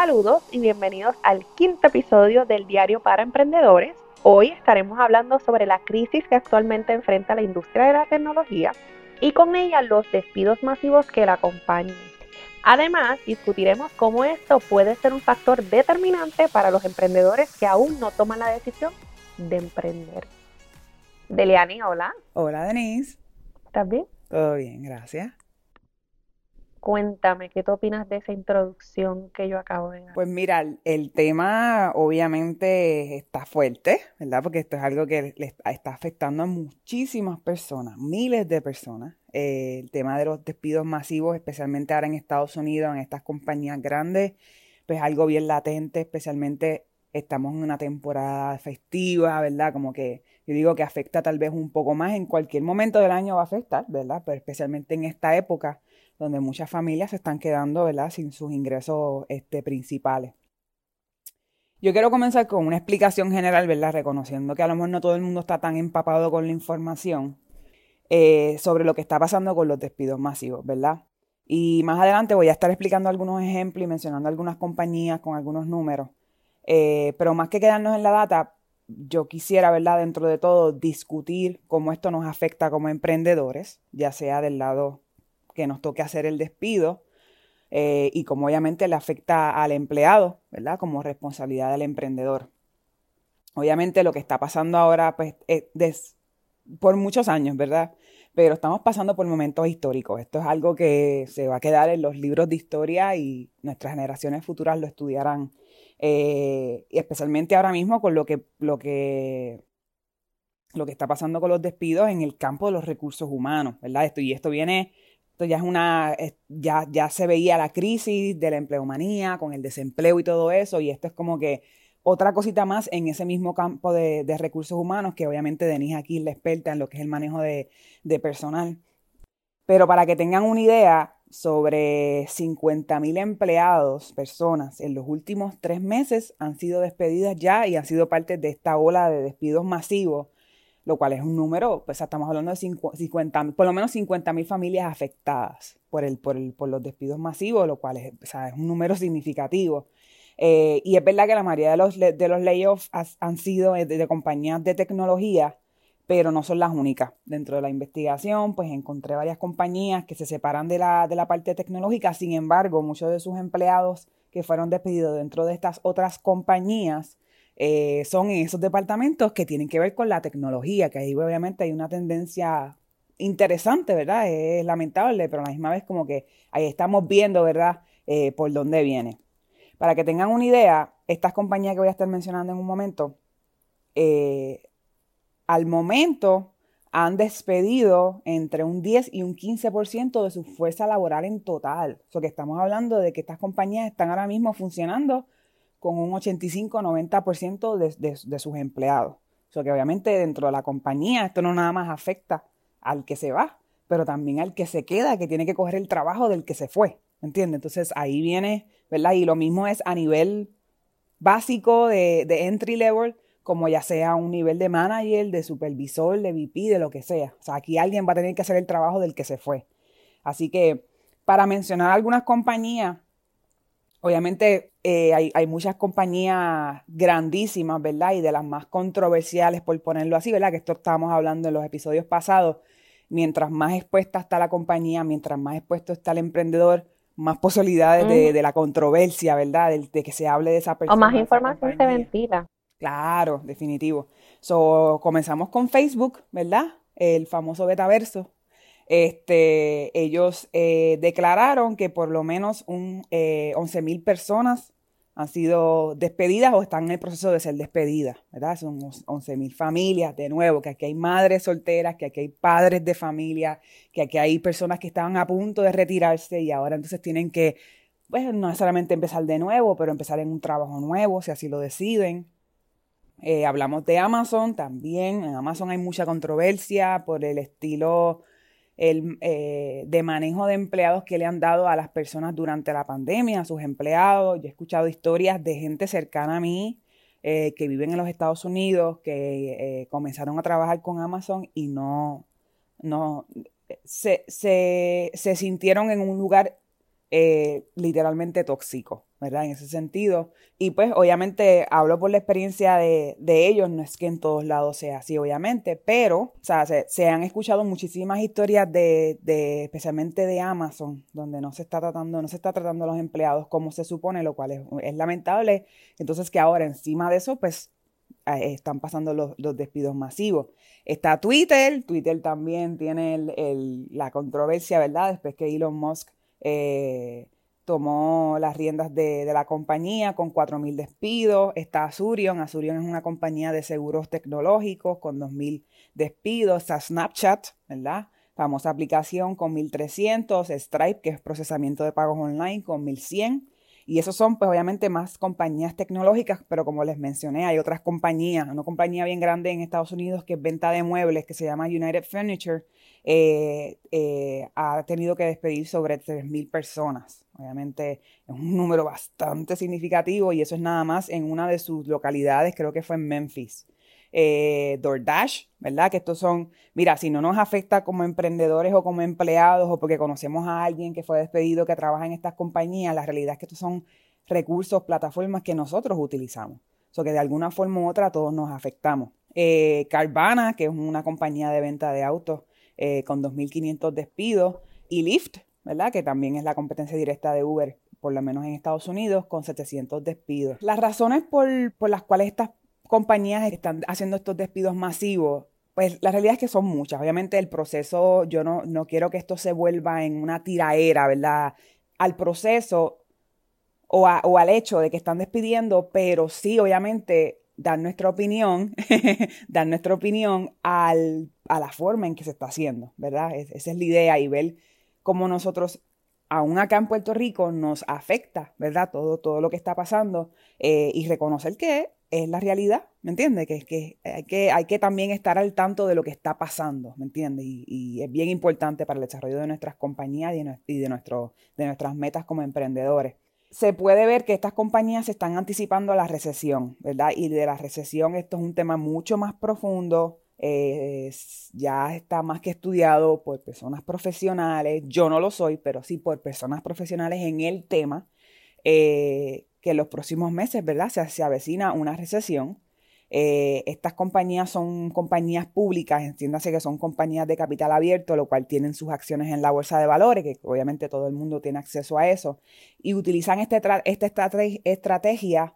Saludos y bienvenidos al quinto episodio del Diario para Emprendedores. Hoy estaremos hablando sobre la crisis que actualmente enfrenta la industria de la tecnología y con ella los despidos masivos que la acompañan. Además, discutiremos cómo esto puede ser un factor determinante para los emprendedores que aún no toman la decisión de emprender. Deliani, hola. Hola Denise. ¿Estás bien? Todo bien, gracias. Cuéntame, ¿qué tú opinas de esa introducción que yo acabo de dar? Pues mira, el tema obviamente está fuerte, ¿verdad? Porque esto es algo que le está afectando a muchísimas personas, miles de personas. Eh, el tema de los despidos masivos, especialmente ahora en Estados Unidos, en estas compañías grandes, pues algo bien latente, especialmente estamos en una temporada festiva, ¿verdad? Como que yo digo que afecta tal vez un poco más, en cualquier momento del año va a afectar, ¿verdad? Pero especialmente en esta época donde muchas familias se están quedando, ¿verdad?, sin sus ingresos este, principales. Yo quiero comenzar con una explicación general, ¿verdad?, reconociendo que a lo mejor no todo el mundo está tan empapado con la información eh, sobre lo que está pasando con los despidos masivos, ¿verdad? Y más adelante voy a estar explicando algunos ejemplos y mencionando algunas compañías con algunos números. Eh, pero más que quedarnos en la data, yo quisiera, ¿verdad?, dentro de todo, discutir cómo esto nos afecta como emprendedores, ya sea del lado que nos toque hacer el despido eh, y como obviamente le afecta al empleado, ¿verdad? Como responsabilidad del emprendedor. Obviamente lo que está pasando ahora, pues, es por muchos años, ¿verdad? Pero estamos pasando por momentos históricos. Esto es algo que se va a quedar en los libros de historia y nuestras generaciones futuras lo estudiarán. Eh, y especialmente ahora mismo con lo que, lo que lo que está pasando con los despidos en el campo de los recursos humanos, ¿verdad? Esto, y esto viene esto ya es una, ya, ya se veía la crisis de la empleomanía con el desempleo y todo eso, y esto es como que otra cosita más en ese mismo campo de, recursos humanos, que obviamente Denise aquí es la experta en lo que es el manejo de, personal. Pero para que tengan una idea, sobre 50.000 empleados, personas, en los últimos tres meses han sido despedidas ya y han sido parte de esta ola de despidos masivos lo cual es un número, pues estamos hablando de 50, por lo menos 50 mil familias afectadas por, el, por, el, por los despidos masivos, lo cual es, es un número significativo. Eh, y es verdad que la mayoría de los, de los layoffs han sido de, compañías de tecnología, pero no son las únicas. Dentro de la investigación, pues encontré varias compañías que se separan de la, de la parte tecnológica, sin embargo, muchos de sus empleados que fueron despedidos dentro de estas otras compañías, eh, son en esos departamentos que tienen que ver con la tecnología, que ahí obviamente hay una tendencia interesante, ¿verdad? Es lamentable, pero a la misma vez como que ahí estamos viendo, ¿verdad? Eh, por dónde viene. Para que tengan una idea, estas compañías que voy a estar mencionando en un momento, eh, al momento han despedido entre un 10 y un 15% de su fuerza laboral en total. O sea, que estamos hablando de que estas compañías están ahora mismo funcionando con un 85-90% de, de, sus empleados. O sea que obviamente dentro de la compañía esto no nada más afecta al que se va, pero también al que se queda, que tiene que coger el trabajo del que se fue. ¿Entiendes? Entonces ahí viene, ¿verdad? Y lo mismo es a nivel básico de, de entry level, como ya sea un nivel de manager, de supervisor, de VP, de lo que sea. O sea, aquí alguien va a tener que hacer el trabajo del que se fue. Así que para mencionar algunas compañías Obviamente eh, hay, muchas compañías grandísimas, ¿verdad? Y de las más controversiales, por ponerlo así, ¿verdad? Que esto estábamos hablando en los episodios pasados. Mientras más expuesta está la compañía, mientras más expuesto está el emprendedor, más posibilidades de, la controversia, ¿verdad? De, que se hable de esa persona. O más información se ventila. Claro, definitivo. So, comenzamos con Facebook, ¿verdad? El famoso betaverso. Este, ellos eh, declararon que por lo menos un, eh, 11.000 personas han sido despedidas o están en el proceso de ser despedidas, ¿verdad? Son 11.000 familias, de nuevo, que aquí hay madres solteras, que aquí hay padres de familia, que aquí hay personas que estaban a punto de retirarse y ahora entonces tienen que, pues no necesariamente empezar de nuevo, pero empezar en un trabajo nuevo, si así lo deciden. Eh, hablamos de Amazon también, en Amazon hay mucha controversia por el estilo el, eh, de manejo de empleados que le han dado a las personas durante la pandemia, a sus empleados. Yo he escuchado historias de gente cercana a mí eh, que viven en los Estados Unidos, que eh, comenzaron a trabajar con Amazon y no, no se, se, se sintieron en un lugar literalmente tóxico. ¿Verdad? En ese sentido. Y pues obviamente hablo por la experiencia de, ellos, no es que en todos lados sea así, obviamente, pero, o sea, se, han escuchado muchísimas historias de, de, especialmente de Amazon, donde no se está tratando, no se está tratando a los empleados como se supone, lo cual es, lamentable. Entonces que ahora encima de eso, pues están pasando los, despidos masivos. Está Twitter, Twitter también tiene el, la controversia, ¿verdad? Después que Elon Musk... Eh, tomó las riendas de, la compañía con 4.000 despidos. Está Azurion. Azurion es una compañía de seguros tecnológicos con 2.000 despidos. Está Snapchat, ¿verdad? Famosa aplicación con 1.300. Stripe, que es procesamiento de pagos online, con 1.100. Y esos son, pues obviamente, más compañías tecnológicas, pero como les mencioné, hay otras compañías. Una compañía bien grande en Estados Unidos que es venta de muebles, que se llama United Furniture, eh, eh, ha tenido que despedir sobre 3.000 personas. Obviamente es un número bastante significativo y eso es nada más en una de sus localidades, creo que fue en Memphis. Eh, DoorDash, ¿verdad? Que estos son, mira, si no nos afecta como emprendedores o como empleados o porque conocemos a alguien que fue despedido que trabaja en estas compañías, la realidad es que estos son recursos, plataformas que nosotros utilizamos. O sea que de alguna forma u otra todos nos afectamos. Eh, Carvana, que es una compañía de venta de autos eh, con 2.500 despidos, y Lyft, ¿verdad? Que también es la competencia directa de Uber, por lo menos en Estados Unidos, con 700 despidos. Las razones por, por las cuales estas compañías están haciendo estos despidos masivos, pues la realidad es que son muchas. Obviamente el proceso, yo no, no quiero que esto se vuelva en una tiraera, ¿verdad? Al proceso o, o al hecho de que están despidiendo, pero sí, obviamente, dar nuestra opinión, dar nuestra opinión al, a la forma en que se está haciendo, ¿verdad? esa es la idea y ver cómo nosotros, aún acá en Puerto Rico, nos afecta, ¿verdad? Todo, todo lo que está pasando eh, y reconocer que es la realidad, ¿me entiendes? Que, que, hay que hay que también estar al tanto de lo que está pasando, ¿me entiendes? Y, es bien importante para el desarrollo de nuestras compañías y de, de nuestras metas como emprendedores. Se puede ver que estas compañías se están anticipando a la recesión, ¿verdad? Y de la recesión esto es un tema mucho más profundo, eh, ya está más que estudiado por personas profesionales, yo no lo soy, pero sí por personas profesionales en el tema, eh, que en los próximos meses, ¿verdad? Se, se avecina una recesión. Eh, estas compañías son compañías públicas, entiéndase que son compañías de capital abierto, lo cual tienen sus acciones en la bolsa de valores, que obviamente todo el mundo tiene acceso a eso, y utilizan este esta estrategia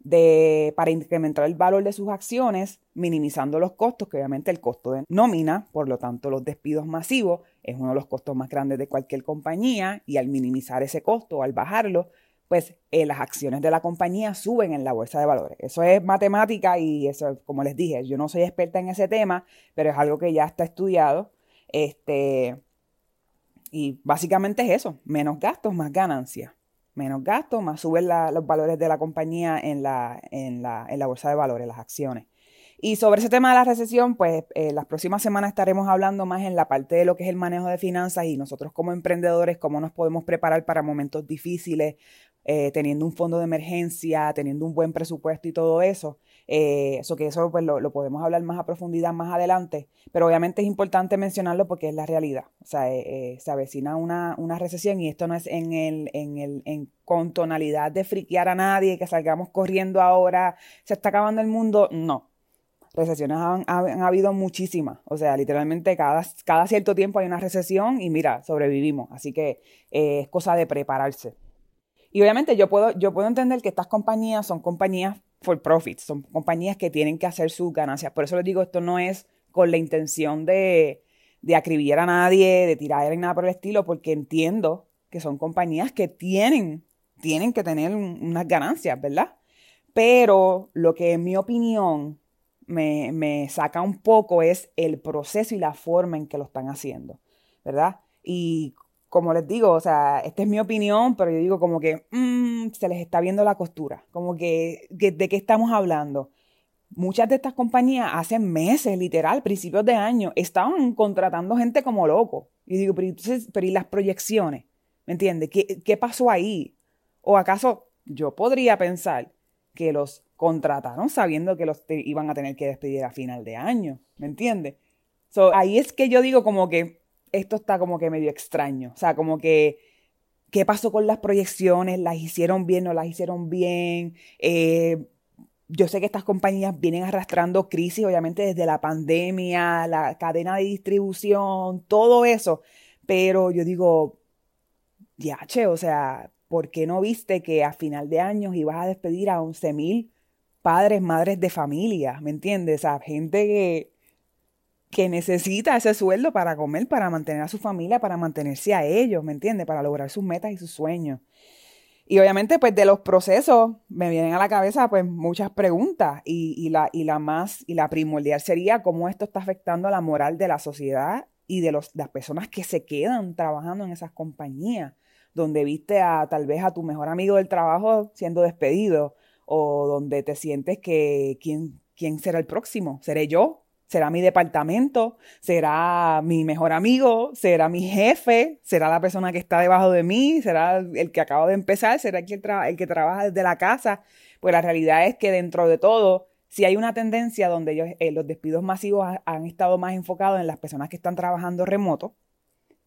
de, para incrementar el valor de sus acciones, minimizando los costos, que obviamente el costo de nómina, por lo tanto los despidos masivos, es uno de los costos más grandes de cualquier compañía y al minimizar ese costo, al bajarlo, pues eh, las acciones de la compañía suben en la bolsa de valores. Eso es matemática y eso, como les dije, yo no soy experta en ese tema, pero es algo que ya está estudiado. Este, y básicamente es eso, menos gastos, más ganancias menos gastos, más suben los valores de la compañía en la, en, la, en la bolsa de valores, las acciones. Y sobre ese tema de la recesión, pues eh, las próximas semanas estaremos hablando más en la parte de lo que es el manejo de finanzas y nosotros como emprendedores, cómo nos podemos preparar para momentos difíciles, eh, teniendo un fondo de emergencia, teniendo un buen presupuesto y todo eso. Eh, eso que eso pues, lo, podemos hablar más a profundidad más adelante, pero obviamente es importante mencionarlo porque es la realidad. O sea, eh, se avecina una, una, recesión y esto no es en el, en el, en, con tonalidad de friquear a nadie, que salgamos corriendo ahora, se está acabando el mundo, no. recesiones han, han habido muchísimas. O sea, literalmente cada, cada cierto tiempo hay una recesión y mira, sobrevivimos. Así que eh, es cosa de prepararse. Y obviamente yo puedo, yo puedo entender que estas compañías son compañías for profit, son compañías que tienen que hacer sus ganancias. Por eso les digo, esto no es con la intención de, de acribillar a nadie, de tirar en nada por el estilo, porque entiendo que son compañías que tienen, tienen que tener unas ganancias, ¿verdad? Pero lo que en mi opinión me, me saca un poco es el proceso y la forma en que lo están haciendo, ¿verdad? Y como les digo, o sea, esta es mi opinión, pero yo digo como que mm, se les está viendo la costura, como que, ¿de qué estamos hablando? Muchas de estas compañías hace meses, literal, principios de año, estaban contratando gente como loco. Y digo, pero, ¿y las proyecciones? ¿Me entiendes? ¿Qué, ¿Qué pasó ahí? ¿O acaso yo podría pensar que los contrataron sabiendo que los iban a tener que despedir a final de año? ¿Me entiendes? So, ahí es que yo digo como que esto está como que medio extraño. O sea, como que, ¿qué pasó con las proyecciones? ¿Las hicieron bien? ¿No las hicieron bien? Eh, yo sé que estas compañías vienen arrastrando crisis, obviamente, desde la pandemia, la cadena de distribución, todo eso. Pero yo digo, ya, che, o sea, ¿por qué no viste que a final de año ibas a despedir a 11 mil padres, madres de familia? ¿Me entiendes? O sea, gente que que necesita ese sueldo para comer, para mantener a su familia, para mantenerse a ellos, ¿me entiendes? Para lograr sus metas y sus sueños. Y obviamente, pues de los procesos me vienen a la cabeza pues muchas preguntas y, la, y la más y la primordial sería cómo esto está afectando a la moral de la sociedad y de los, las personas que se quedan trabajando en esas compañías, donde viste a tal vez a tu mejor amigo del trabajo siendo despedido o donde te sientes que quién, quién será el próximo, seré yo, será mi departamento, será mi mejor amigo, será mi jefe, será la persona que está debajo de mí, será el que acaba de empezar, será el que, trabaja desde la casa. Pues la realidad es que dentro de todo, si hay una tendencia donde eh, los despidos masivos han estado más enfocados en las personas que están trabajando remoto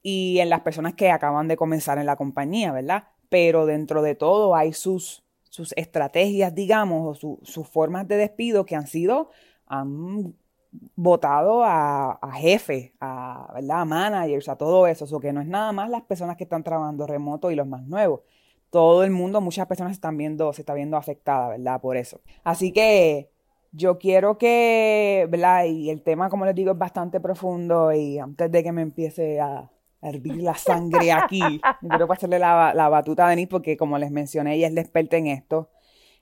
y en las personas que acaban de comenzar en la compañía, ¿verdad? Pero dentro de todo hay sus, sus estrategias, digamos, o sus formas de despido que han sido, votado a, a jefes, a, ¿verdad? a managers, a todo eso. O que no es nada más las personas que están trabajando remoto y los más nuevos. Todo el mundo, muchas personas están viendo, se está viendo afectada, ¿verdad? Por eso. Así que yo quiero que, ¿verdad? Y el tema, como les digo, es bastante profundo y antes de que me empiece a, hervir la sangre aquí, quiero pasarle la, la batuta a Denise porque como les mencioné, ella es la experta en esto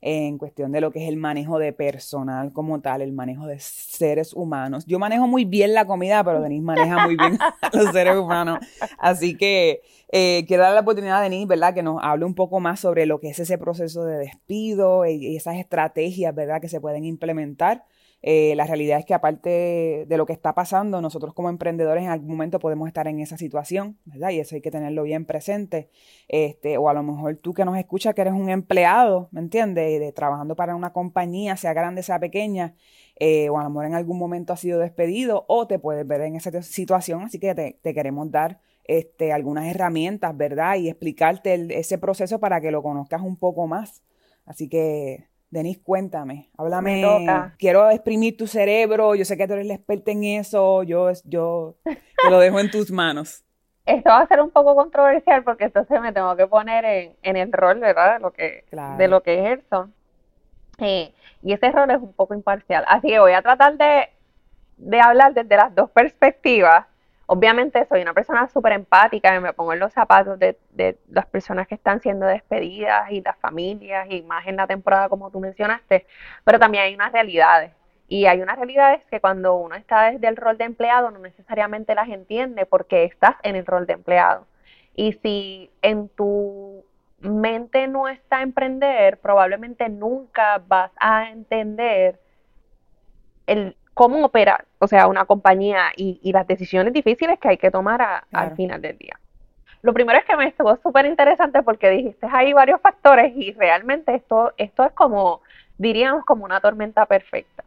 en cuestión de lo que es el manejo de personal como tal, el manejo de seres humanos. Yo manejo muy bien la comida, pero Denise maneja muy bien a los seres humanos. Así que eh, quiero dar la oportunidad a Denise, ¿verdad? Que nos hable un poco más sobre lo que es ese proceso de despido y esas estrategias, ¿verdad? Que se pueden implementar eh, la realidad es que aparte de lo que está pasando, nosotros como emprendedores en algún momento podemos estar en esa situación, ¿verdad? Y eso hay que tenerlo bien presente. Este, o a lo mejor tú que nos escuchas que eres un empleado, ¿me entiendes? De, trabajando para una compañía, sea grande, sea pequeña, eh, o a lo mejor en algún momento has sido despedido o te puedes ver en esa situación, así que te, queremos dar este, algunas herramientas, ¿verdad? Y explicarte ese proceso para que lo conozcas un poco más. Así que Denise, cuéntame, háblame. Quiero exprimir tu cerebro. Yo sé que tú eres la experta en eso. Yo, yo te lo dejo en tus manos. Esto va a ser un poco controversial porque entonces me tengo que poner en, el rol, ¿verdad? De lo que, de lo que ejerzo. Eh, y ese rol es un poco imparcial. Así que voy a tratar de, de hablar desde las dos perspectivas Obviamente soy una persona súper empática y me pongo en los zapatos de, las personas que están siendo despedidas y las familias y más en la temporada como tú mencionaste, pero también hay unas realidades. Y hay unas realidades que cuando uno está desde el rol de empleado no necesariamente las entiende porque estás en el rol de empleado. Y si en tu mente no está emprender, probablemente nunca vas a entender el, cómo operar, o sea, una compañía y, las decisiones difíciles que hay que tomar al final del día. Lo primero es que me estuvo súper interesante porque dijiste hay varios factores y realmente esto, esto es como, diríamos, como una tormenta perfecta.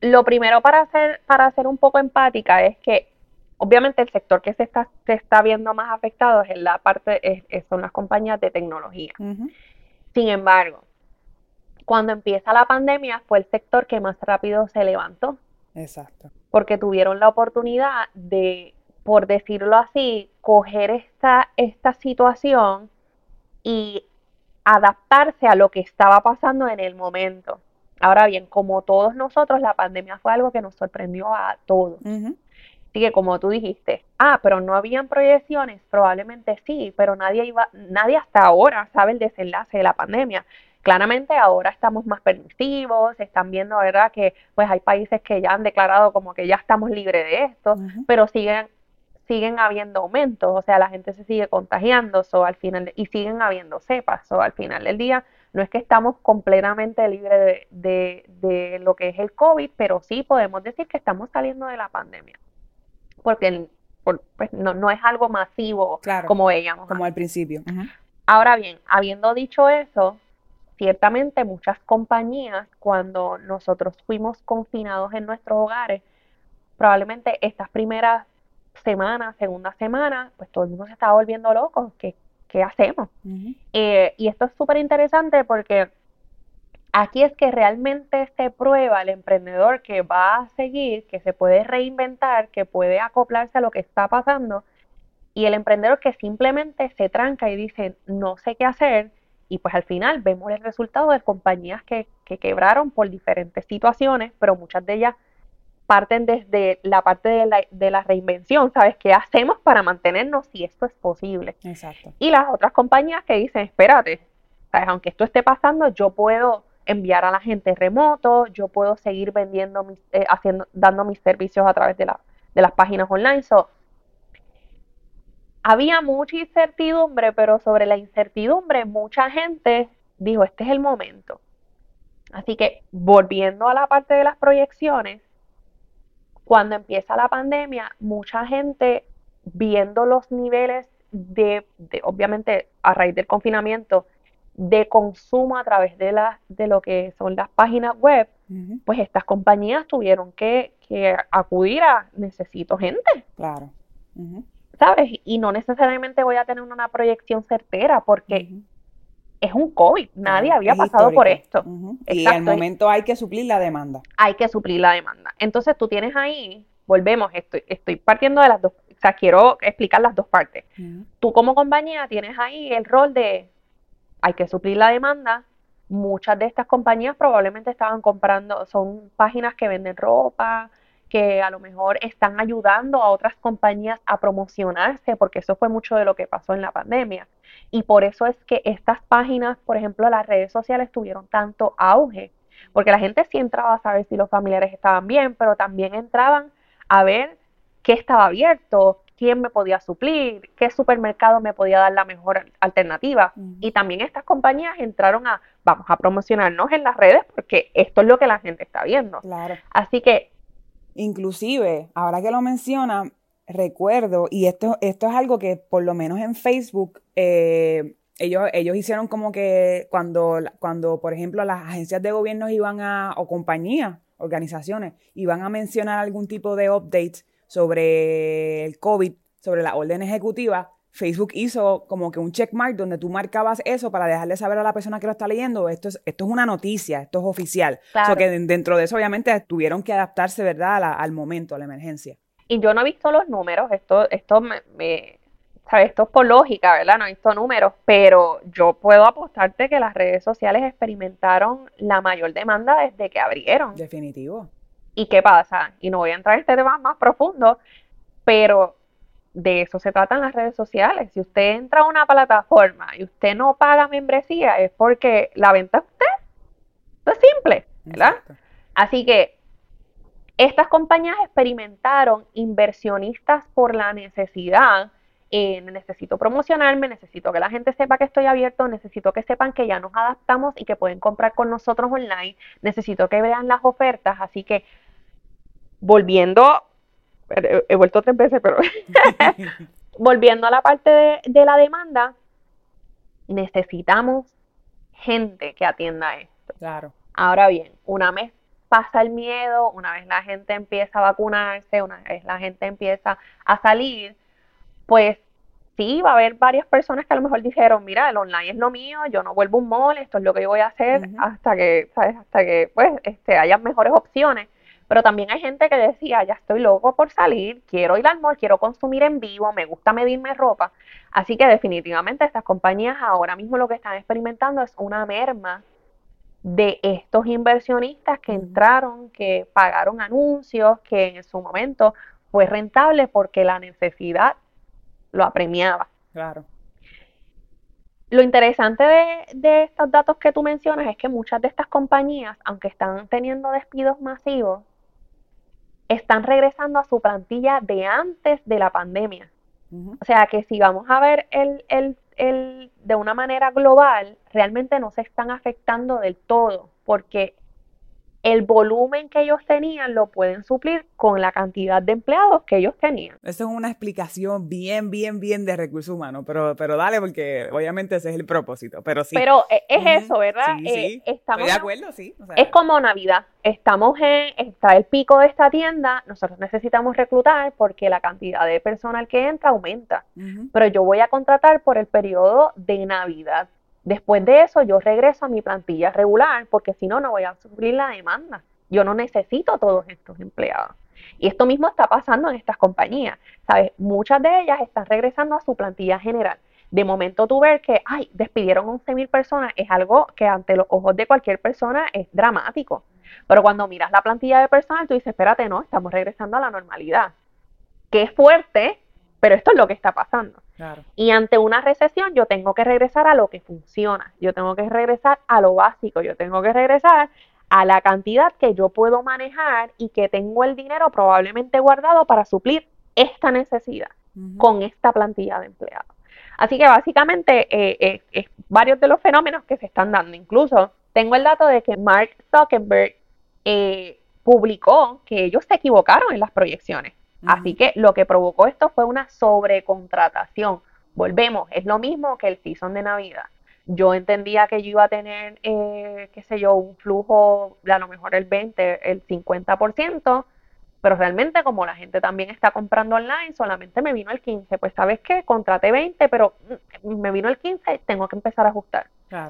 Lo primero para ser, para ser un poco empática es que obviamente el sector que se está, se está viendo más afectado es en la parte, son las compañías de tecnología. Sin embargo, cuando empieza la pandemia fue el sector que más rápido se levantó. Exacto. Porque tuvieron la oportunidad de, por decirlo así, coger esta, esta situación y adaptarse a lo que estaba pasando en el momento. Ahora bien, como todos nosotros, la pandemia fue algo que nos sorprendió a todos. Así que como tú dijiste, ah, pero no habían proyecciones, probablemente sí, pero nadie iba, nadie hasta ahora sabe el desenlace de la pandemia. Claramente ahora estamos más permisivos, están viendo, ¿verdad? Que pues hay países que ya han declarado como que ya estamos libres de esto, pero siguen siguen habiendo aumentos, o sea, la gente se sigue contagiando, so, al final y siguen habiendo cepas, o al final del día no es que estamos completamente libres de, de, lo que es el COVID, pero sí podemos decir que estamos saliendo de la pandemia, porque pues, no, no, es algo masivo como veíamos. Como al principio. Ahora bien, habiendo dicho eso, ciertamente muchas compañías, cuando nosotros fuimos confinados en nuestros hogares, probablemente estas primeras semanas, segunda semana, pues todo el mundo se estaba volviendo loco. ¿Qué, qué hacemos? Eh, y esto es súper interesante porque aquí es que realmente se prueba el emprendedor que va a seguir, que se puede reinventar, que puede acoplarse a lo que está pasando, y el emprendedor que simplemente se tranca y dice, no sé qué hacer, y pues al final vemos el resultado de compañías que, que quebraron por diferentes situaciones, pero muchas de ellas parten desde la parte de la, de la, reinvención, ¿sabes? ¿Qué hacemos para mantenernos si esto es posible? Exacto. Y las otras compañías que dicen, espérate, ¿sabes? Aunque esto esté pasando, yo puedo enviar a la gente remoto, yo puedo seguir vendiendo, mis, eh, haciendo, dando mis servicios a través de, la, de las páginas online. So, había mucha incertidumbre, pero sobre la incertidumbre mucha gente dijo, este es el momento. Así que volviendo a la parte de las proyecciones, cuando empieza la pandemia, mucha gente viendo los niveles de, obviamente a raíz del confinamiento, de consumo a través de, la, de lo que son las páginas web, pues estas compañías tuvieron que, acudir a necesito gente. Claro. ¿Sabes? Y no necesariamente voy a tener una proyección certera porque es un COVID, nadie había pasado por esto. Y al momento hay que suplir la demanda. Hay que suplir la demanda. Entonces tú tienes ahí, volvemos, estoy, estoy partiendo de las dos, o sea, quiero explicar las dos partes. Tú como compañía tienes ahí el rol de, hay que suplir la demanda. Muchas de estas compañías probablemente estaban comprando, son páginas que venden ropa, que a lo mejor están ayudando a otras compañías a promocionarse, porque eso fue mucho de lo que pasó en la pandemia. Y por eso es que estas páginas, por ejemplo, las redes sociales tuvieron tanto auge, porque la gente sí entraba a saber si los familiares estaban bien, pero también entraban a ver qué estaba abierto, quién me podía suplir, qué supermercado me podía dar la mejor alternativa. Y también estas compañías entraron a, vamos a promocionarnos en las redes porque esto es lo que la gente está viendo. Claro. Así que Inclusive, ahora que lo menciona, recuerdo, y esto, esto es algo que por lo menos en Facebook, eh, ellos, ellos hicieron como que cuando, cuando, por ejemplo, las agencias de gobierno iban a, o compañías, organizaciones, iban a mencionar algún tipo de updates sobre el COVID, sobre la orden ejecutiva, Facebook hizo como que un checkmark donde tú marcabas eso para dejarle saber a la persona que lo está leyendo, esto es, esto es una noticia, esto es oficial. Claro. que dentro de eso obviamente tuvieron que adaptarse, ¿verdad?, al momento, a la emergencia. Y yo no he visto los números, esto, esto me, ¿sabes? Esto es por lógica, ¿verdad? No he visto números, pero yo puedo apostarte que las redes sociales experimentaron la mayor demanda desde que abrieron. Definitivo. ¿Y qué pasa? Y no voy a entrar en este tema más profundo, pero de eso se tratan las redes sociales. Si usted entra a una plataforma y usted no paga membresía, es porque la venta es usted. Esto es simple, ¿verdad? Así que estas compañías experimentaron inversionistas por la necesidad. necesito promocionarme, necesito que la gente sepa que estoy abierto, necesito que sepan que ya nos adaptamos y que pueden comprar con nosotros online, necesito que vean las ofertas, así que volviendo he, vuelto tres veces, pero volviendo a la parte de, la demanda, necesitamos gente que atienda esto. Claro. Ahora bien, una vez pasa el miedo, una vez la gente empieza a vacunarse, una vez la gente empieza a salir, pues sí, va a haber varias personas que a lo mejor dijeron, mira, el online es lo mío, yo no vuelvo un mall, esto es lo que yo voy a hacer hasta que, ¿sabes? Hasta que, pues, este, haya mejores opciones. Pero también hay gente que decía, ya estoy loco por salir, quiero ir al mall, quiero consumir en vivo, me gusta medirme ropa. Así que definitivamente estas compañías ahora mismo lo que están experimentando es una merma de estos inversionistas que entraron, que pagaron anuncios, que en su momento fue rentable porque la necesidad lo apremiaba. Claro. Lo interesante de, estos datos que tú mencionas es que muchas de estas compañías, aunque están teniendo despidos masivos, están regresando a su plantilla de antes de la pandemia. O sea que si vamos a ver el, el, el, de una manera global, realmente no se están afectando del todo, porque el volumen que ellos tenían lo pueden suplir con la cantidad de empleados que ellos tenían. Eso es una explicación bien, bien, bien de recursos humanos, pero, pero dale, porque obviamente ese es el propósito, pero sí. Pero eh, es eso, ¿verdad? Sí, sí. Eh, estamos, Estoy de acuerdo, sí. es como Navidad. Estamos en, está el pico de esta tienda, nosotros necesitamos reclutar porque la cantidad de personal que entra aumenta, pero yo voy a contratar por el periodo de Navidad. Después de eso, yo regreso a mi plantilla regular porque si no, no voy a suplir la demanda. Yo no necesito todos estos empleados. Y esto mismo está pasando en estas compañías. ¿Sabes? Muchas de ellas están regresando a su plantilla general. De momento tú ves que, ay, despidieron 11 mil personas, es algo que ante los ojos de cualquier persona es dramático. Pero cuando miras la plantilla de personal, tú dices, espérate, no, estamos regresando a la normalidad. Que es fuerte, pero esto es lo que está pasando. Y ante una recesión yo tengo que regresar a lo que funciona, yo tengo que regresar a lo básico, yo tengo que regresar a la cantidad que yo puedo manejar y que tengo el dinero probablemente guardado para suplir esta necesidad con esta plantilla de empleados. Así que básicamente eh, eh varios de los fenómenos que se están dando. Incluso tengo el dato de que Mark Zuckerberg eh, publicó que ellos se equivocaron en las proyecciones. Así que lo que provocó esto fue una sobrecontratación. Volvemos, es lo mismo que el season de Navidad. Yo entendía que yo iba a tener, eh, qué sé yo, un flujo de a lo mejor el 20, el 50%, pero realmente como la gente también está comprando online, solamente me vino el 15. Pues sabes qué, contraté 20, pero mm, me vino el 15 y tengo que empezar a ajustar.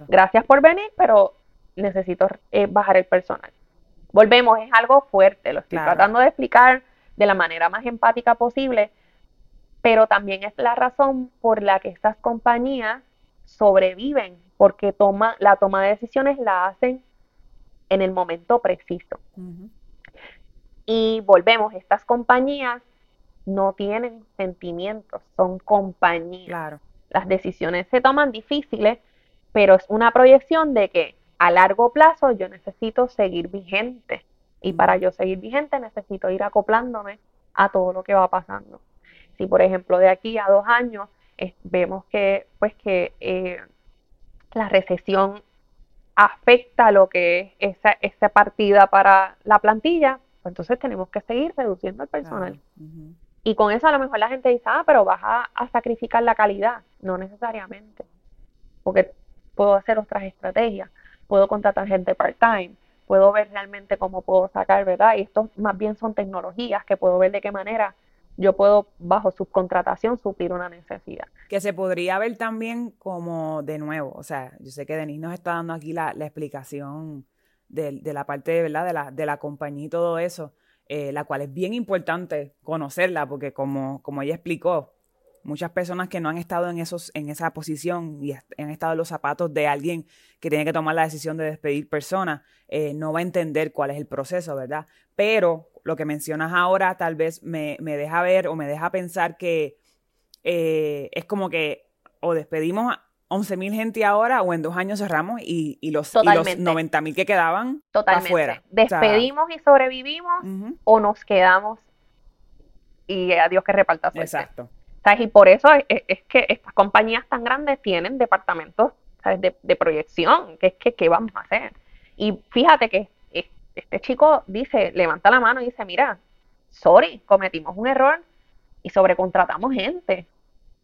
Gracias por venir, pero necesito eh, bajar el personal. Volvemos, es algo fuerte, lo estoy tratando de explicar de la manera más empática posible, pero también es la razón por la que estas compañías sobreviven, porque toma, la toma de decisiones la hacen en el momento preciso. Y volvemos, estas compañías no tienen sentimientos, son compañías. Las decisiones se toman difíciles, pero es una proyección de que a largo plazo yo necesito seguir vigente. Y para yo seguir vigente necesito ir acoplándome a todo lo que va pasando. Si por ejemplo de aquí a dos años vemos que pues que eh, la recesión afecta lo que es esa, esa partida para la plantilla, pues entonces tenemos que seguir reduciendo el personal. Y con eso a lo mejor la gente dice, ah, pero vas a, a sacrificar la calidad. No necesariamente, porque puedo hacer otras estrategias. Puedo contratar gente part-time, puedo ver realmente cómo puedo sacar, ¿verdad? Y esto más bien son tecnologías que puedo ver de qué manera yo puedo, bajo subcontratación, suplir una necesidad. Que se podría ver también como de nuevo, o sea, yo sé que Denise nos está dando aquí la, explicación de, la parte, ¿verdad? De la, de la compañía y todo eso, eh, la cual es bien importante conocerla, porque como, como ella explicó, muchas personas que no han estado en, esos, en esa posición y han estado en los zapatos de alguien que tiene que tomar la decisión de despedir personas, eh, no va a entender cuál es el proceso, ¿verdad? Pero lo que mencionas ahora tal vez me, deja ver o me deja pensar que eh, es como que o despedimos a 11 mil gente ahora o en dos años cerramos y, los, y los 90 mil que quedaban afuera. Despedimos y sobrevivimos o nos quedamos y a Dios que reparta suerte. Exacto. Y por eso es, que estas compañías tan grandes tienen departamentos De, proyección, que es que qué vamos a hacer. Y fíjate que este chico dice, levanta la mano y dice, mira, sorry, cometimos un error y sobrecontratamos gente,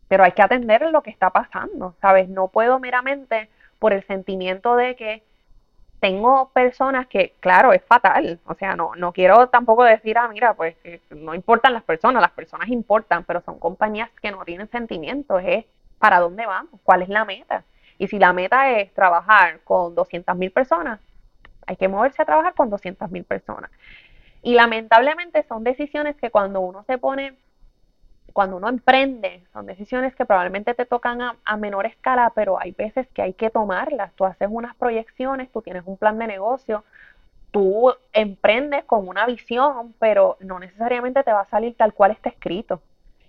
pero hay que atender lo que está pasando, ¿sabes? No puedo meramente por el sentimiento de que tengo personas que, claro, es fatal, o sea, no, no quiero tampoco decir, ah, mira, pues no importan las personas, las personas importan, pero son compañías que no tienen sentimientos, es para dónde vamos, cuál es la meta. Y si la meta es trabajar con 200 mil personas, hay que moverse a trabajar con 200 mil personas. Y lamentablemente son decisiones que cuando uno se pone, cuando uno emprende, son decisiones que probablemente te tocan a, menor escala, pero hay veces que hay que tomarlas. Tú haces unas proyecciones, tú tienes un plan de negocio, tú emprendes con una visión, pero no necesariamente te va a salir tal cual está escrito.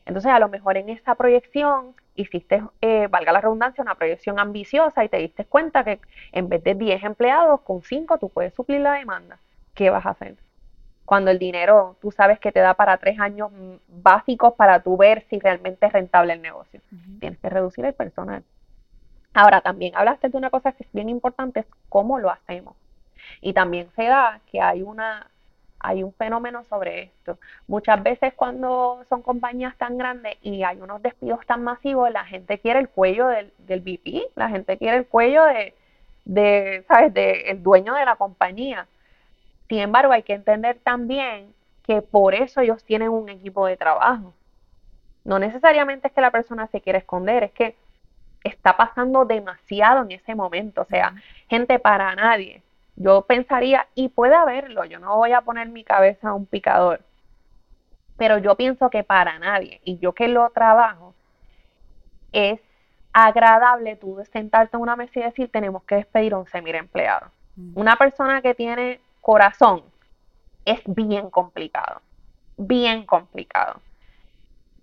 Entonces, a lo mejor en esa proyección hiciste, eh, valga la redundancia, una proyección ambiciosa y te diste cuenta que en vez de 10 empleados, con 5 tú puedes suplir la demanda. ¿Qué vas a hacer? Cuando el dinero tú sabes que te da para tres años básicos para tú ver si realmente es rentable el negocio. Tienes que reducir el personal. Ahora, también hablaste de una cosa que es bien importante, es cómo lo hacemos. Y también se da que hay una hay un fenómeno sobre esto. Muchas veces cuando son compañías tan grandes y hay unos despidos tan masivos, la gente quiere el cuello del, del VP, la gente quiere el cuello de, de ¿sabes?, de el dueño de la compañía. Sin embargo, hay que entender también que por eso ellos tienen un equipo de trabajo. No necesariamente es que la persona se quiera esconder, es que está pasando demasiado en ese momento. O sea, gente para nadie yo pensaría, y puede haberlo, yo no voy a poner mi cabeza a un picador, pero yo pienso que para nadie, y yo que lo trabajo, es agradable tú sentarte en una mesa y decir, tenemos que despedir 11 mil empleados. Una persona que tiene corazón es bien complicado, bien complicado.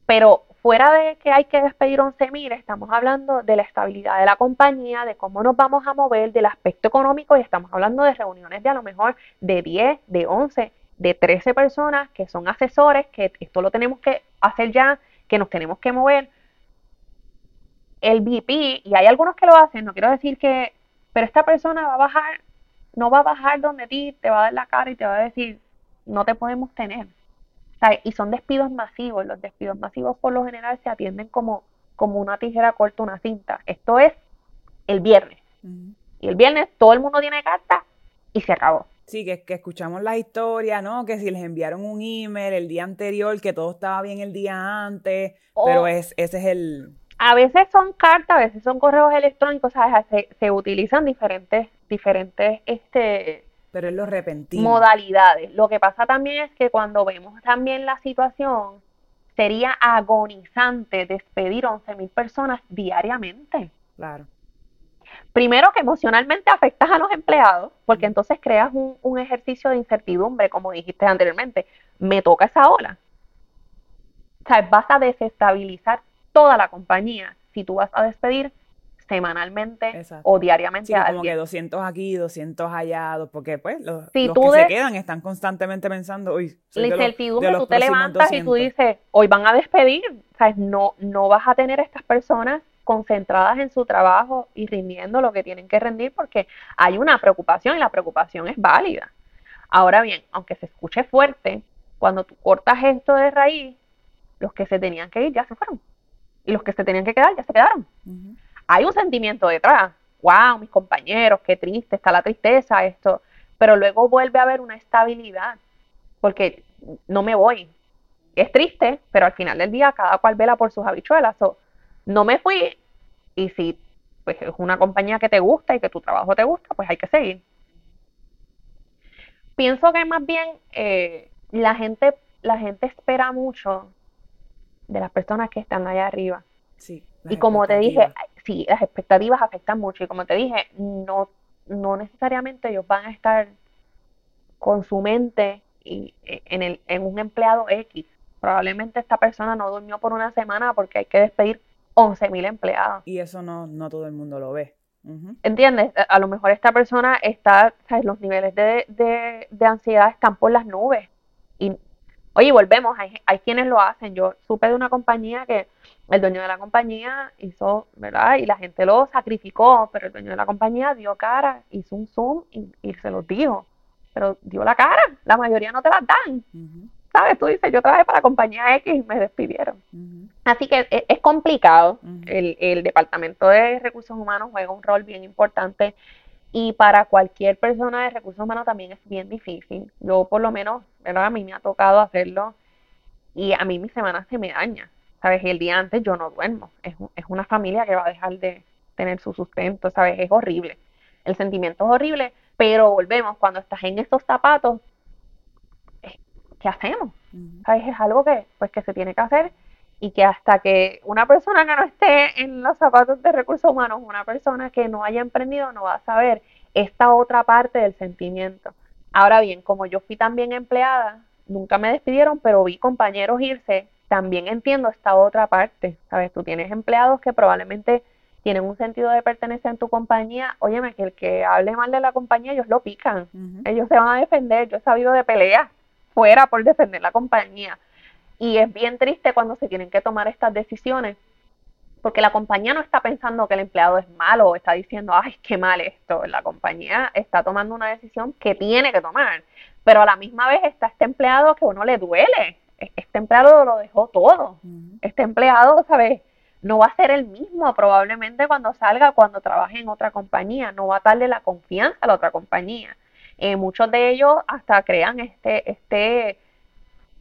Pero fuera de que hay que despedir 11.000, estamos hablando de la estabilidad de la compañía, de cómo nos vamos a mover, del aspecto económico y estamos hablando de reuniones de a lo mejor de 10, de 11, de 13 personas que son asesores, que esto lo tenemos que hacer ya, que nos tenemos que mover. El VP, y hay algunos que lo hacen, no quiero decir que, pero esta persona va a bajar, no va a bajar donde ti, te va a dar la cara y te va a decir, no te podemos tener y son despidos masivos. Los despidos masivos por lo general se atienden como, como una tijera corta, una cinta. Esto es el viernes. Y el viernes todo el mundo tiene carta y se acabó. Sí, que, que escuchamos la historia, ¿no? Que si les enviaron un email el día anterior, que todo estaba bien el día antes, pero es, ese es el... A veces son cartas, a veces son correos electrónicos, ¿sabes? Se, se utilizan diferentes, diferentes este, pero es lo repentino. Modalidades. Lo que pasa también es que cuando vemos también la situación, sería agonizante despedir 11.000 personas diariamente. Claro. Primero que emocionalmente afectas a los empleados, porque entonces creas un, un, ejercicio de incertidumbre, como dijiste anteriormente. Me toca esa ola. O sea, vas a desestabilizar toda la compañía si tú vas a despedir semanalmente o diariamente. Sí, como que 200 aquí, 200 allá, porque pues los, que se quedan están constantemente pensando, uy, la incertidumbre, tú te levantas y tú dices, hoy van a despedir, ¿sabes? No, no vas a tener a estas personas concentradas en su trabajo y rindiendo lo que tienen que rendir porque hay una preocupación y la preocupación es válida. Ahora bien, aunque se escuche fuerte, cuando tú cortas esto de raíz, los que se tenían que ir ya se fueron. Y los que se tenían que quedar ya se quedaron hay un sentimiento detrás. Wow, mis compañeros, qué triste, está la tristeza, esto. Pero luego vuelve a haber una estabilidad, porque no me voy. Es triste, pero al final del día cada cual vela por sus habichuelas. no me fui y si pues, es una compañía que te gusta y que tu trabajo te gusta, pues hay que seguir. Pienso que más bien eh, la, gente, la gente espera mucho de las personas que están allá arriba. Sí, y como te dije, sí, las expectativas afectan mucho y como te dije, no, no necesariamente ellos van a estar con su mente y, e, en, el, en un empleado X. Probablemente esta persona no durmió por una semana porque hay que despedir 11 mil empleados. Y eso no, no todo el mundo lo ve. ¿Entiendes? A lo mejor esta persona está, ¿sabes? los niveles de, de, de ansiedad están por las nubes. Y, oye, volvemos, hay, hay quienes lo hacen. Yo supe de una compañía que el dueño de la compañía hizo, ¿verdad? Y la gente lo sacrificó, pero el dueño de la compañía dio cara, hizo un zoom y, se lo dijo. Pero dio la cara, la mayoría no te la dan. ¿Sabes? Tú dices, yo trabajé para la compañía X y me despidieron. Así que e, es, complicado. el, el, Departamento de Recursos Humanos juega un rol bien importante Y para cualquier persona de recursos humanos también es bien difícil. Yo por lo menos, ¿verdad? A mí me ha tocado hacerlo y a mí mi semana se me daña. ¿Sabes? Y el día antes yo no duermo. Es, es una familia que va a dejar de tener su sustento, ¿sabes? Es horrible. El sentimiento es horrible, pero volvemos, cuando estás en estos zapatos, ¿qué hacemos? ¿Sabes? Es algo que, pues, que se tiene que hacer y que hasta que una persona que no esté en los zapatos de recursos humanos, una persona que no haya emprendido, no va a saber esta otra parte del sentimiento. Ahora bien, como yo fui también empleada, nunca me despidieron, pero vi compañeros irse, también entiendo esta otra parte, ¿sabes? Tú tienes empleados que probablemente tienen un sentido de pertenencia en tu compañía, óyeme, que el que hable mal de la compañía, ellos lo pican, ellos se van a defender, yo he sabido de peleas fuera por defender la compañía. Y es bien triste cuando se tienen que tomar estas decisiones, porque la compañía no está pensando que el empleado es malo o está diciendo, ay, qué mal esto. La compañía está tomando una decisión que tiene que tomar, pero a la misma vez está este empleado que uno le duele. Este empleado lo dejó todo. Este empleado, ¿sabes? no va a ser el mismo probablemente cuando salga, cuando trabaje en otra compañía, no va a darle la confianza a la otra compañía. Eh, muchos de ellos hasta crean este, este,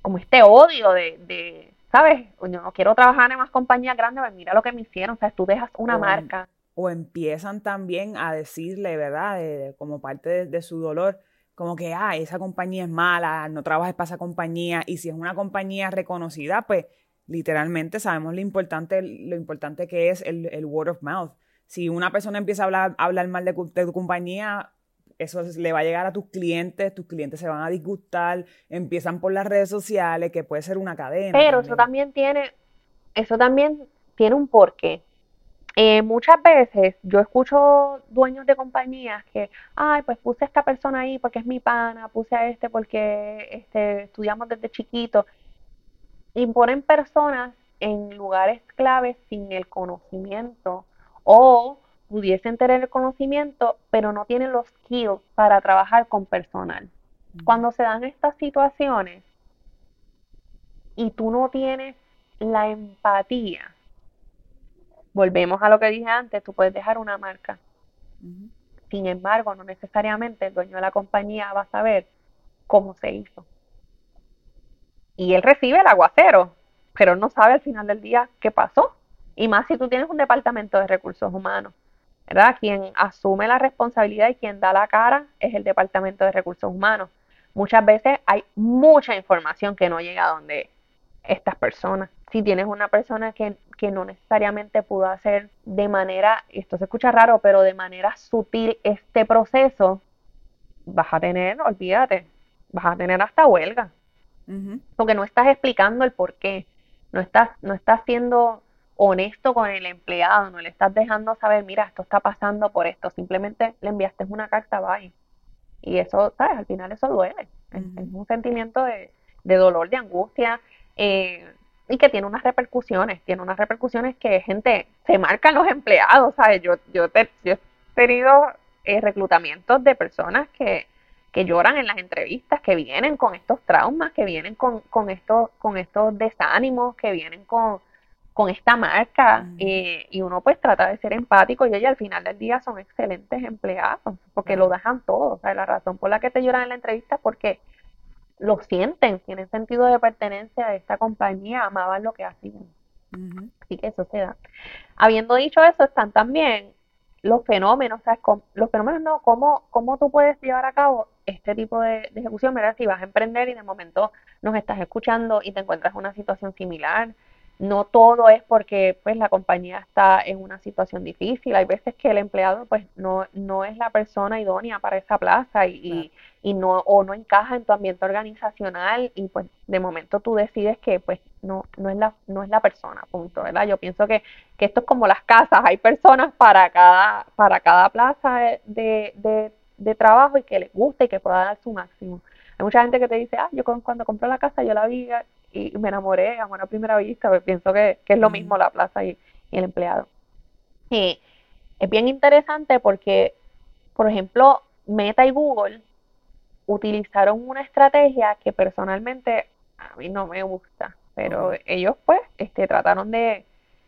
como este odio de, de ¿sabes? Yo no quiero trabajar en más compañías grandes, pues mira lo que me hicieron, o sea, tú dejas una marca. o empiezan también a decirle, ¿verdad? como parte de, su dolor, como que, ah, esa compañía es mala, no trabajes para esa compañía, y si es una compañía reconocida, pues literalmente sabemos lo importante, lo importante que es el, word of mouth. Si una persona empieza a hablar, hablar mal de, tu compañía, eso le va a llegar a tus clientes, tus clientes se van a disgustar, empiezan por las redes sociales, que puede ser una cadena. Pero eso también tiene, eso también tiene un porqué. Eh, muchas veces yo escucho dueños de compañías que, ay, pues puse a esta persona ahí porque es mi pana, puse a este porque este, estudiamos desde chiquito imponen personas en lugares claves sin el conocimiento o pudiesen tener el conocimiento, pero no tienen los skills para trabajar con personal. Cuando se dan estas situaciones y tú no tienes la empatía, volvemos a lo que dije antes, tú puedes dejar una marca. Sin embargo, no necesariamente el dueño de la compañía va a saber cómo se hizo y él recibe el aguacero, pero no sabe al final del día qué pasó. Y más si tú tienes un departamento de recursos humanos, ¿verdad? Quien asume la responsabilidad y quien da la cara es el departamento de recursos humanos. Muchas veces hay mucha información que no llega a donde estas personas. Si tienes una persona que, que no necesariamente pudo hacer de manera, esto se escucha raro, pero de manera sutil este proceso, vas a tener, olvídate, vas a tener hasta huelga. Porque no estás explicando el por qué, no estás, no estás siendo honesto con el empleado, no le estás dejando saber, mira, esto está pasando por esto, simplemente le enviaste una carta, bye. Y eso, ¿sabes? Al final eso duele, es, un sentimiento de, dolor, de angustia, eh, y que tiene unas repercusiones, tiene unas repercusiones que, gente, se marcan los empleados, ¿sabes? Yo, yo, yo he tenido eh, reclutamientos de personas que que lloran en las entrevistas, que vienen con estos traumas, que vienen con, con, estos, con estos desánimos, que vienen con, con esta marca eh, y uno pues trata de ser empático y ellos al final del día son excelentes empleados porque lo dejan todo. O sea, la razón por la que te lloran en la entrevista es porque lo sienten, tienen sentido de pertenencia a esta compañía, amaban lo que hacían. Así que eso se da. Habiendo dicho eso, están también los fenómenos, ¿sabes? Los fenómenos no, cómo, cómo tú puedes llevar a cabo este tipo de, ejecución, ¿verdad? Si vas a emprender y de momento nos estás escuchando y te encuentras en una situación similar, no todo es porque pues la compañía está en una situación difícil, hay veces que el empleado pues no, no es la persona idónea para esa plaza y, y, no o no encaja en tu ambiente organizacional y pues de momento tú decides que pues no, no es la, no es la persona, punto, ¿verdad? Yo pienso que, que esto es como las casas, hay personas para cada, para cada plaza de, de de trabajo y que les guste y que pueda dar su máximo. Hay mucha gente que te dice, ah, yo cuando compré la casa yo la vi y me enamoré a una primera vista, pues pienso que, es lo mismo la plaza y, el empleado. Y es bien interesante porque, por ejemplo, Meta y Google utilizaron una estrategia que personalmente a mí no me gusta, pero ellos pues este, trataron de,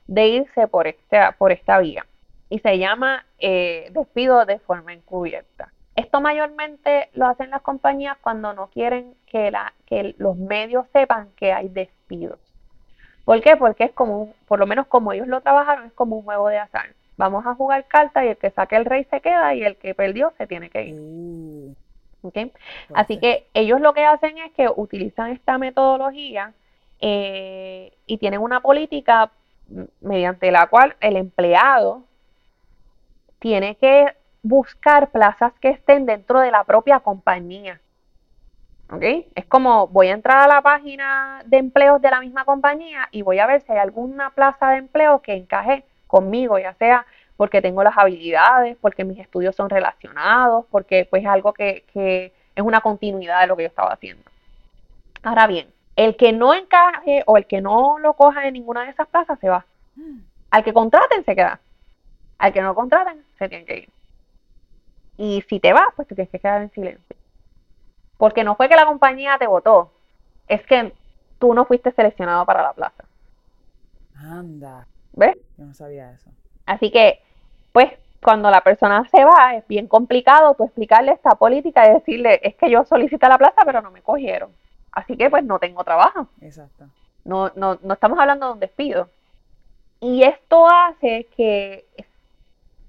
de irse por esta, por esta vía. y se llama eh, despido de forma encubierta. Esto mayormente lo hacen las compañías cuando no quieren que, la, que los medios sepan que hay despidos. ¿Por qué? Porque es como, por lo menos como ellos lo trabajaron, es como un juego de azar. Vamos a jugar cartas y el que saque el rey se queda y el que perdió se tiene que ir. Uh. Así que ellos lo que hacen es que utilizan esta metodología eh, y tienen una política mediante la cual el empleado tiene que buscar plazas que estén dentro de la propia compañía. ¿Ok? Es como voy a entrar a la página de empleos de la misma compañía y voy a ver si hay alguna plaza de empleo que encaje conmigo, ya sea porque tengo las habilidades, porque mis estudios son relacionados, porque pues es algo que, que es una continuidad de lo que yo estaba haciendo. Ahora bien, el que no encaje o el que no lo coja en ninguna de esas plazas se va. Mm. Al que contraten se queda. Al que no contraten se tiene que ir. Y si te vas, pues te tienes que quedar en silencio. Porque no fue que la compañía te votó, es que tú no fuiste seleccionado para la plaza. Anda. ¿Ves? Yo no sabía eso. Así que, pues, cuando la persona se va, es bien complicado tú explicarle esta política y decirle, es que yo solicité la plaza, pero no me cogieron. Así que, pues, no tengo trabajo. Exacto. No, no, no estamos hablando de un despido. Y esto hace que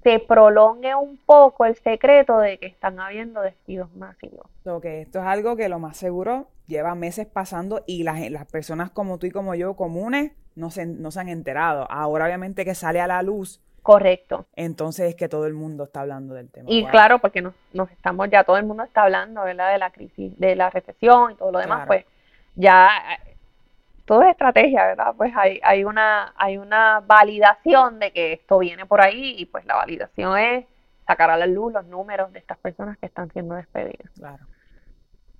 se prolongue un poco el secreto de que están habiendo despidos masivos. que esto es algo que lo más seguro lleva meses pasando y las, personas como tú y como yo, comunes, no se, no se han enterado. Ahora obviamente que sale a la luz. Correcto. Entonces es que todo el mundo está hablando del tema. Y claro, porque nos, nos, estamos ya, todo el mundo está hablando, ¿verdad? De la crisis, de la recesión y todo lo demás, pues ya todo es estrategia, ¿verdad? Pues hay, hay, una, hay una validación de que esto viene por ahí y pues la validación es sacar a la luz los números de estas personas que están siendo despedidas. Claro.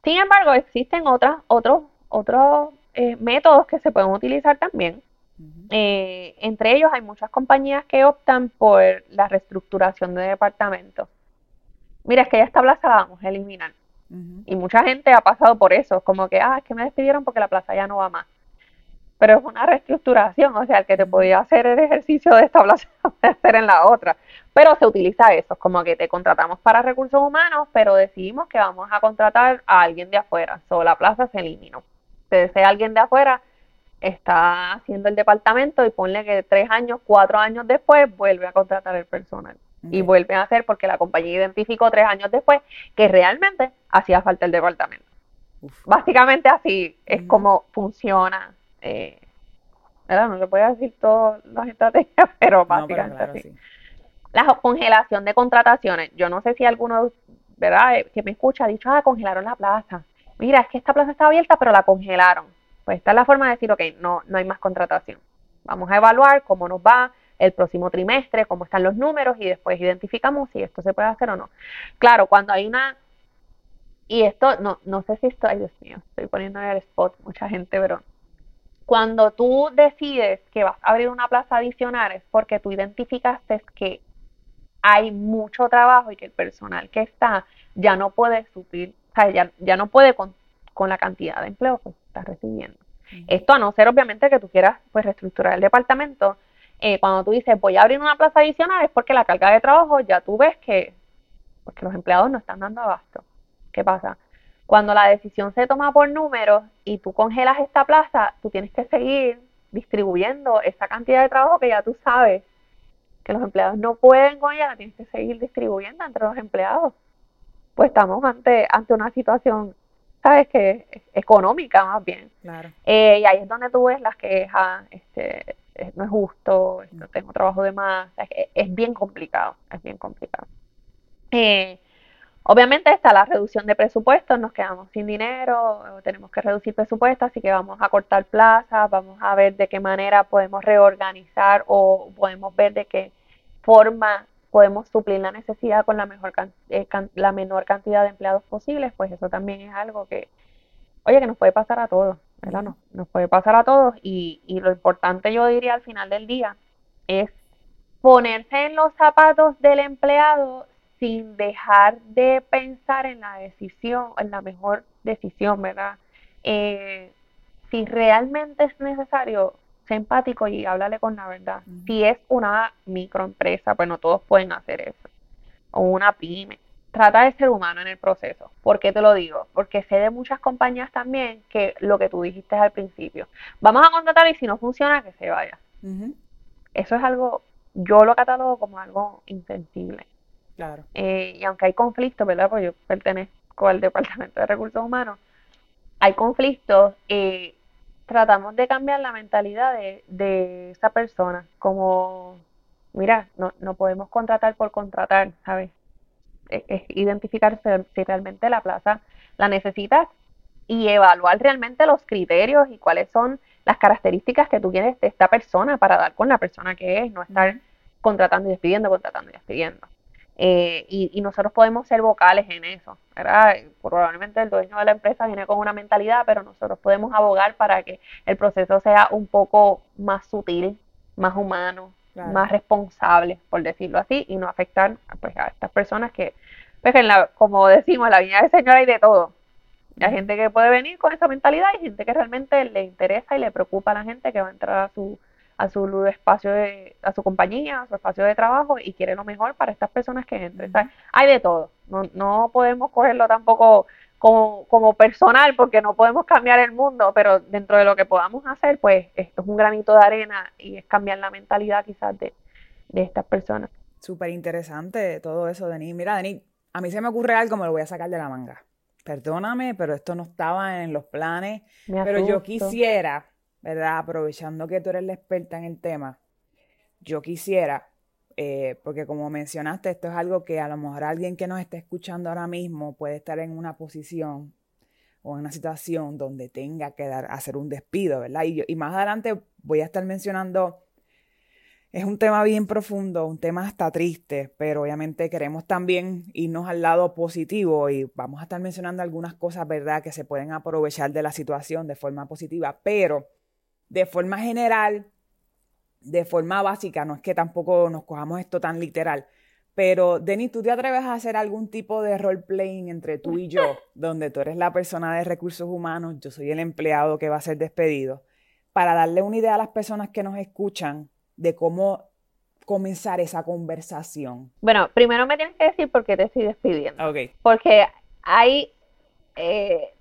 Sin embargo, existen otras, otros, otros eh, métodos que se pueden utilizar también. Eh, entre ellos hay muchas compañías que optan por la reestructuración de departamentos. Mira, es que ya esta plaza la vamos a eliminar. Y mucha gente ha pasado por eso, como que, ah, es que me despidieron porque la plaza ya no va más pero es una reestructuración, o sea, el que te podía hacer el ejercicio de esta plaza hacer en la otra. Pero se utiliza eso, como que te contratamos para recursos humanos, pero decidimos que vamos a contratar a alguien de afuera. So, la plaza se eliminó. Si alguien de afuera, está haciendo el departamento y ponle que tres años, cuatro años después vuelve a contratar el personal. Y vuelve a hacer porque la compañía identificó tres años después que realmente hacía falta el departamento. Básicamente así es como funciona eh, No le voy a decir todas las estrategias, pero básicamente La congelación de contrataciones. Yo no sé si alguno, ¿verdad?, eh, que me escucha ha dicho, ah, congelaron la plaza. Mira, es que esta plaza está abierta, pero la congelaron. Pues esta es la forma de decir, ok, no, no hay más contratación. Vamos a evaluar cómo nos va el próximo trimestre, cómo están los números y después identificamos si esto se puede hacer o no. Claro, cuando hay una y esto, no, no sé si esto, ay Dios mío, estoy poniendo en el spot mucha gente, pero cuando tú decides que vas a abrir una plaza adicional es porque tú identificaste que hay mucho trabajo y que el personal que está ya no puede suplir, o sea, ya, ya no puede con, la cantidad de empleo que estás recibiendo. Esto a no ser obviamente que tú quieras pues reestructurar el departamento. Eh, cuando tú dices voy a abrir una plaza adicional es porque la carga de trabajo ya tú ves que, porque los empleados no están dando abasto. ¿Qué pasa? Cuando la decisión se toma por números y tú congelas esta plaza, tú tienes que seguir distribuyendo esa cantidad de trabajo que ya tú sabes que los empleados no pueden con ella, la tienes que seguir distribuyendo entre los empleados. Pues estamos ante, ante una situación, ¿sabes? Que es económica más bien. Claro. Eh, y ahí es donde tú ves las quejas, este, no es justo, mm. tengo trabajo de más, es, es, bien complicado, es bien complicado. Eh, Obviamente está la reducción de presupuestos, nos quedamos sin dinero, tenemos que reducir presupuestos, así que vamos a cortar plazas, vamos a ver de qué manera podemos reorganizar o podemos ver de qué forma podemos suplir la necesidad con la, mejor, eh, la menor cantidad de empleados posibles, pues eso también es algo que, oye, que nos puede pasar a todos, ¿verdad? No, nos puede pasar a todos y, y lo importante yo diría al final del día es ponerse en los zapatos del empleado sin dejar de pensar en la decisión, en la mejor decisión, ¿verdad? Eh, si realmente es necesario, sé empático y háblale con la verdad. Si es una microempresa, pues no todos pueden hacer eso. O una pyme. Trata de ser humano en el proceso. ¿Por qué te lo digo? Porque sé de muchas compañías también que lo que tú dijiste al principio. Vamos a contratar y si no funciona, que se vaya. Eso es algo, yo lo catalogo como algo insensible. Claro. Eh, y aunque hay conflictos, ¿verdad? Pues yo pertenezco al Departamento de Recursos Humanos, hay conflictos, eh, tratamos de cambiar la mentalidad de, esa persona, como, mira, no, no podemos contratar por contratar, ¿sabes? Es, es identificar si realmente la plaza la necesitas y evaluar realmente los criterios y cuáles son las características que tú quieres de esta persona para dar con la persona que es, no estar contratando y despidiendo, contratando y despidiendo. Eh, y, nosotros podemos ser vocales en eso, ¿verdad? Probablemente el dueño de la empresa viene con una mentalidad, pero nosotros podemos abogar para que el proceso sea un poco más sutil, más humano, más responsable, por decirlo así, y no afectar pues, a estas personas que, pues, en la, como decimos, en la viña del Señor hay de todo. Hay gente que puede venir con esa mentalidad y gente que realmente le interesa y le preocupa a la gente que va a entrar a su a su espacio de, a su compañía, a su espacio de trabajo y quiere lo mejor para estas personas que entren. hay de todo. No, no podemos cogerlo tampoco como, como personal porque no podemos cambiar el mundo, pero dentro de lo que podamos hacer, pues esto es un granito de arena y es cambiar la mentalidad quizás de, de estas personas. Súper interesante todo eso, Denis. Mira, Denis, a mí se me ocurre algo, me lo voy a sacar de la manga. Perdóname, pero esto no estaba en los planes. pero yo quisiera ¿verdad? Aprovechando que tú eres la experta en el tema, yo quisiera, eh, porque como mencionaste, esto es algo que a lo mejor alguien que nos está escuchando ahora mismo puede estar en una posición o en una situación donde tenga que dar, hacer un despido, ¿verdad? Y, y más adelante voy a estar mencionando, es un tema bien profundo, un tema hasta triste, pero obviamente queremos también irnos al lado positivo y vamos a estar mencionando algunas cosas, ¿verdad?, que se pueden aprovechar de la situación de forma positiva, pero de forma general, de forma básica, no es que tampoco nos cojamos esto tan literal, pero Denis, ¿tú te atreves a hacer algún tipo de role-playing entre tú y yo, donde tú eres la persona de recursos humanos, yo soy el empleado que va a ser despedido, para darle una idea a las personas que nos escuchan de cómo comenzar esa conversación? Bueno, primero me tienes que decir por qué te estoy despidiendo. Ok. Porque hay eh,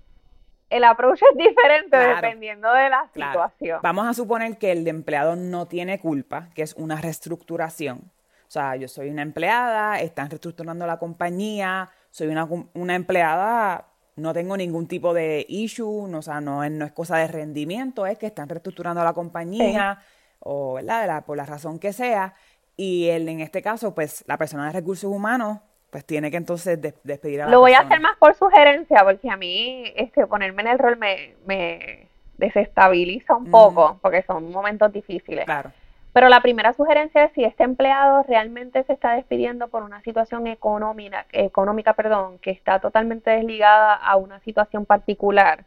el approach es diferente dependiendo de la situación. Vamos a suponer que el empleado no tiene culpa, que es una reestructuración. O sea, yo soy una empleada, están reestructurando la compañía, soy una, una empleada, no tengo ningún tipo de issue, no, o sea, no es, no es cosa de rendimiento, es que están reestructurando la compañía, o ¿verdad? por la razón que sea. Y él, en este caso, pues la persona de recursos humanos pues tiene que entonces despedir a la Lo voy a hacer más por sugerencia, porque a mí este, ponerme en el rol me, me desestabiliza un poco, porque son momentos difíciles. Claro. Pero la primera sugerencia es si este empleado realmente se está despidiendo por una situación económica, económica perdón, que está totalmente desligada a una situación particular.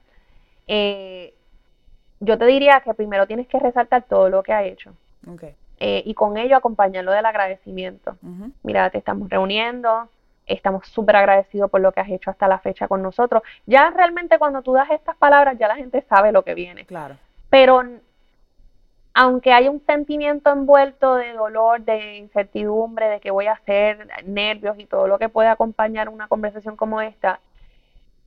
Eh, yo te diría que primero tienes que resaltar todo lo que ha hecho. Okay. Eh, y con ello acompañarlo del agradecimiento. Mira, te estamos reuniendo, estamos súper agradecidos por lo que has hecho hasta la fecha con nosotros. Ya realmente cuando tú das estas palabras, ya la gente sabe lo que viene. Claro. Pero aunque hay un sentimiento envuelto de dolor, de incertidumbre, de qué voy a hacer, nervios y todo lo que puede acompañar una conversación como esta,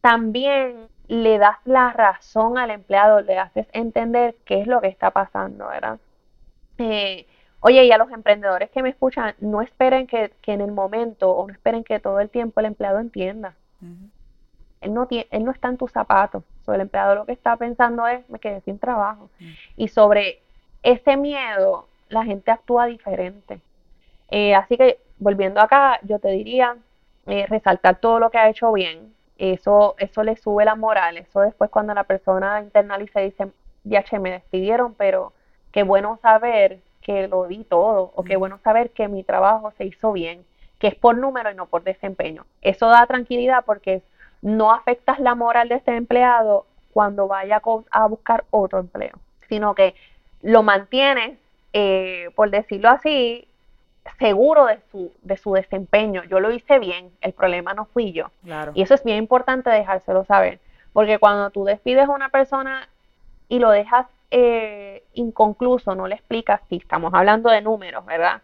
también le das la razón al empleado, le haces entender qué es lo que está pasando, ¿verdad? Eh, Oye, y a los emprendedores que me escuchan, no esperen que, en el momento o no esperen que todo el tiempo el empleado entienda. él, no tiene, él no está en tus zapatos. el empleado lo que está pensando es, me quedé sin trabajo. Y sobre ese miedo, la gente actúa diferente. Eh, así que, volviendo acá, yo te diría, eh, resaltar todo lo que ha hecho bien. Eso, eso le sube la moral. Eso después cuando la persona internaliza y dice, ya che, me despidieron, pero qué bueno saber que lo di todo, o qué bueno saber que mi trabajo se hizo bien, que es por número y no por desempeño. Eso da tranquilidad porque no afectas la moral de este empleado cuando vaya a buscar otro empleo, sino que lo mantienes, eh, por decirlo así, seguro de su, de su desempeño. Yo lo hice bien, el problema no fui yo. Y eso es bien importante dejárselo saber, porque cuando tú despides a una persona y lo dejas eh, inconcluso, no le explicas si estamos hablando de números, ¿verdad?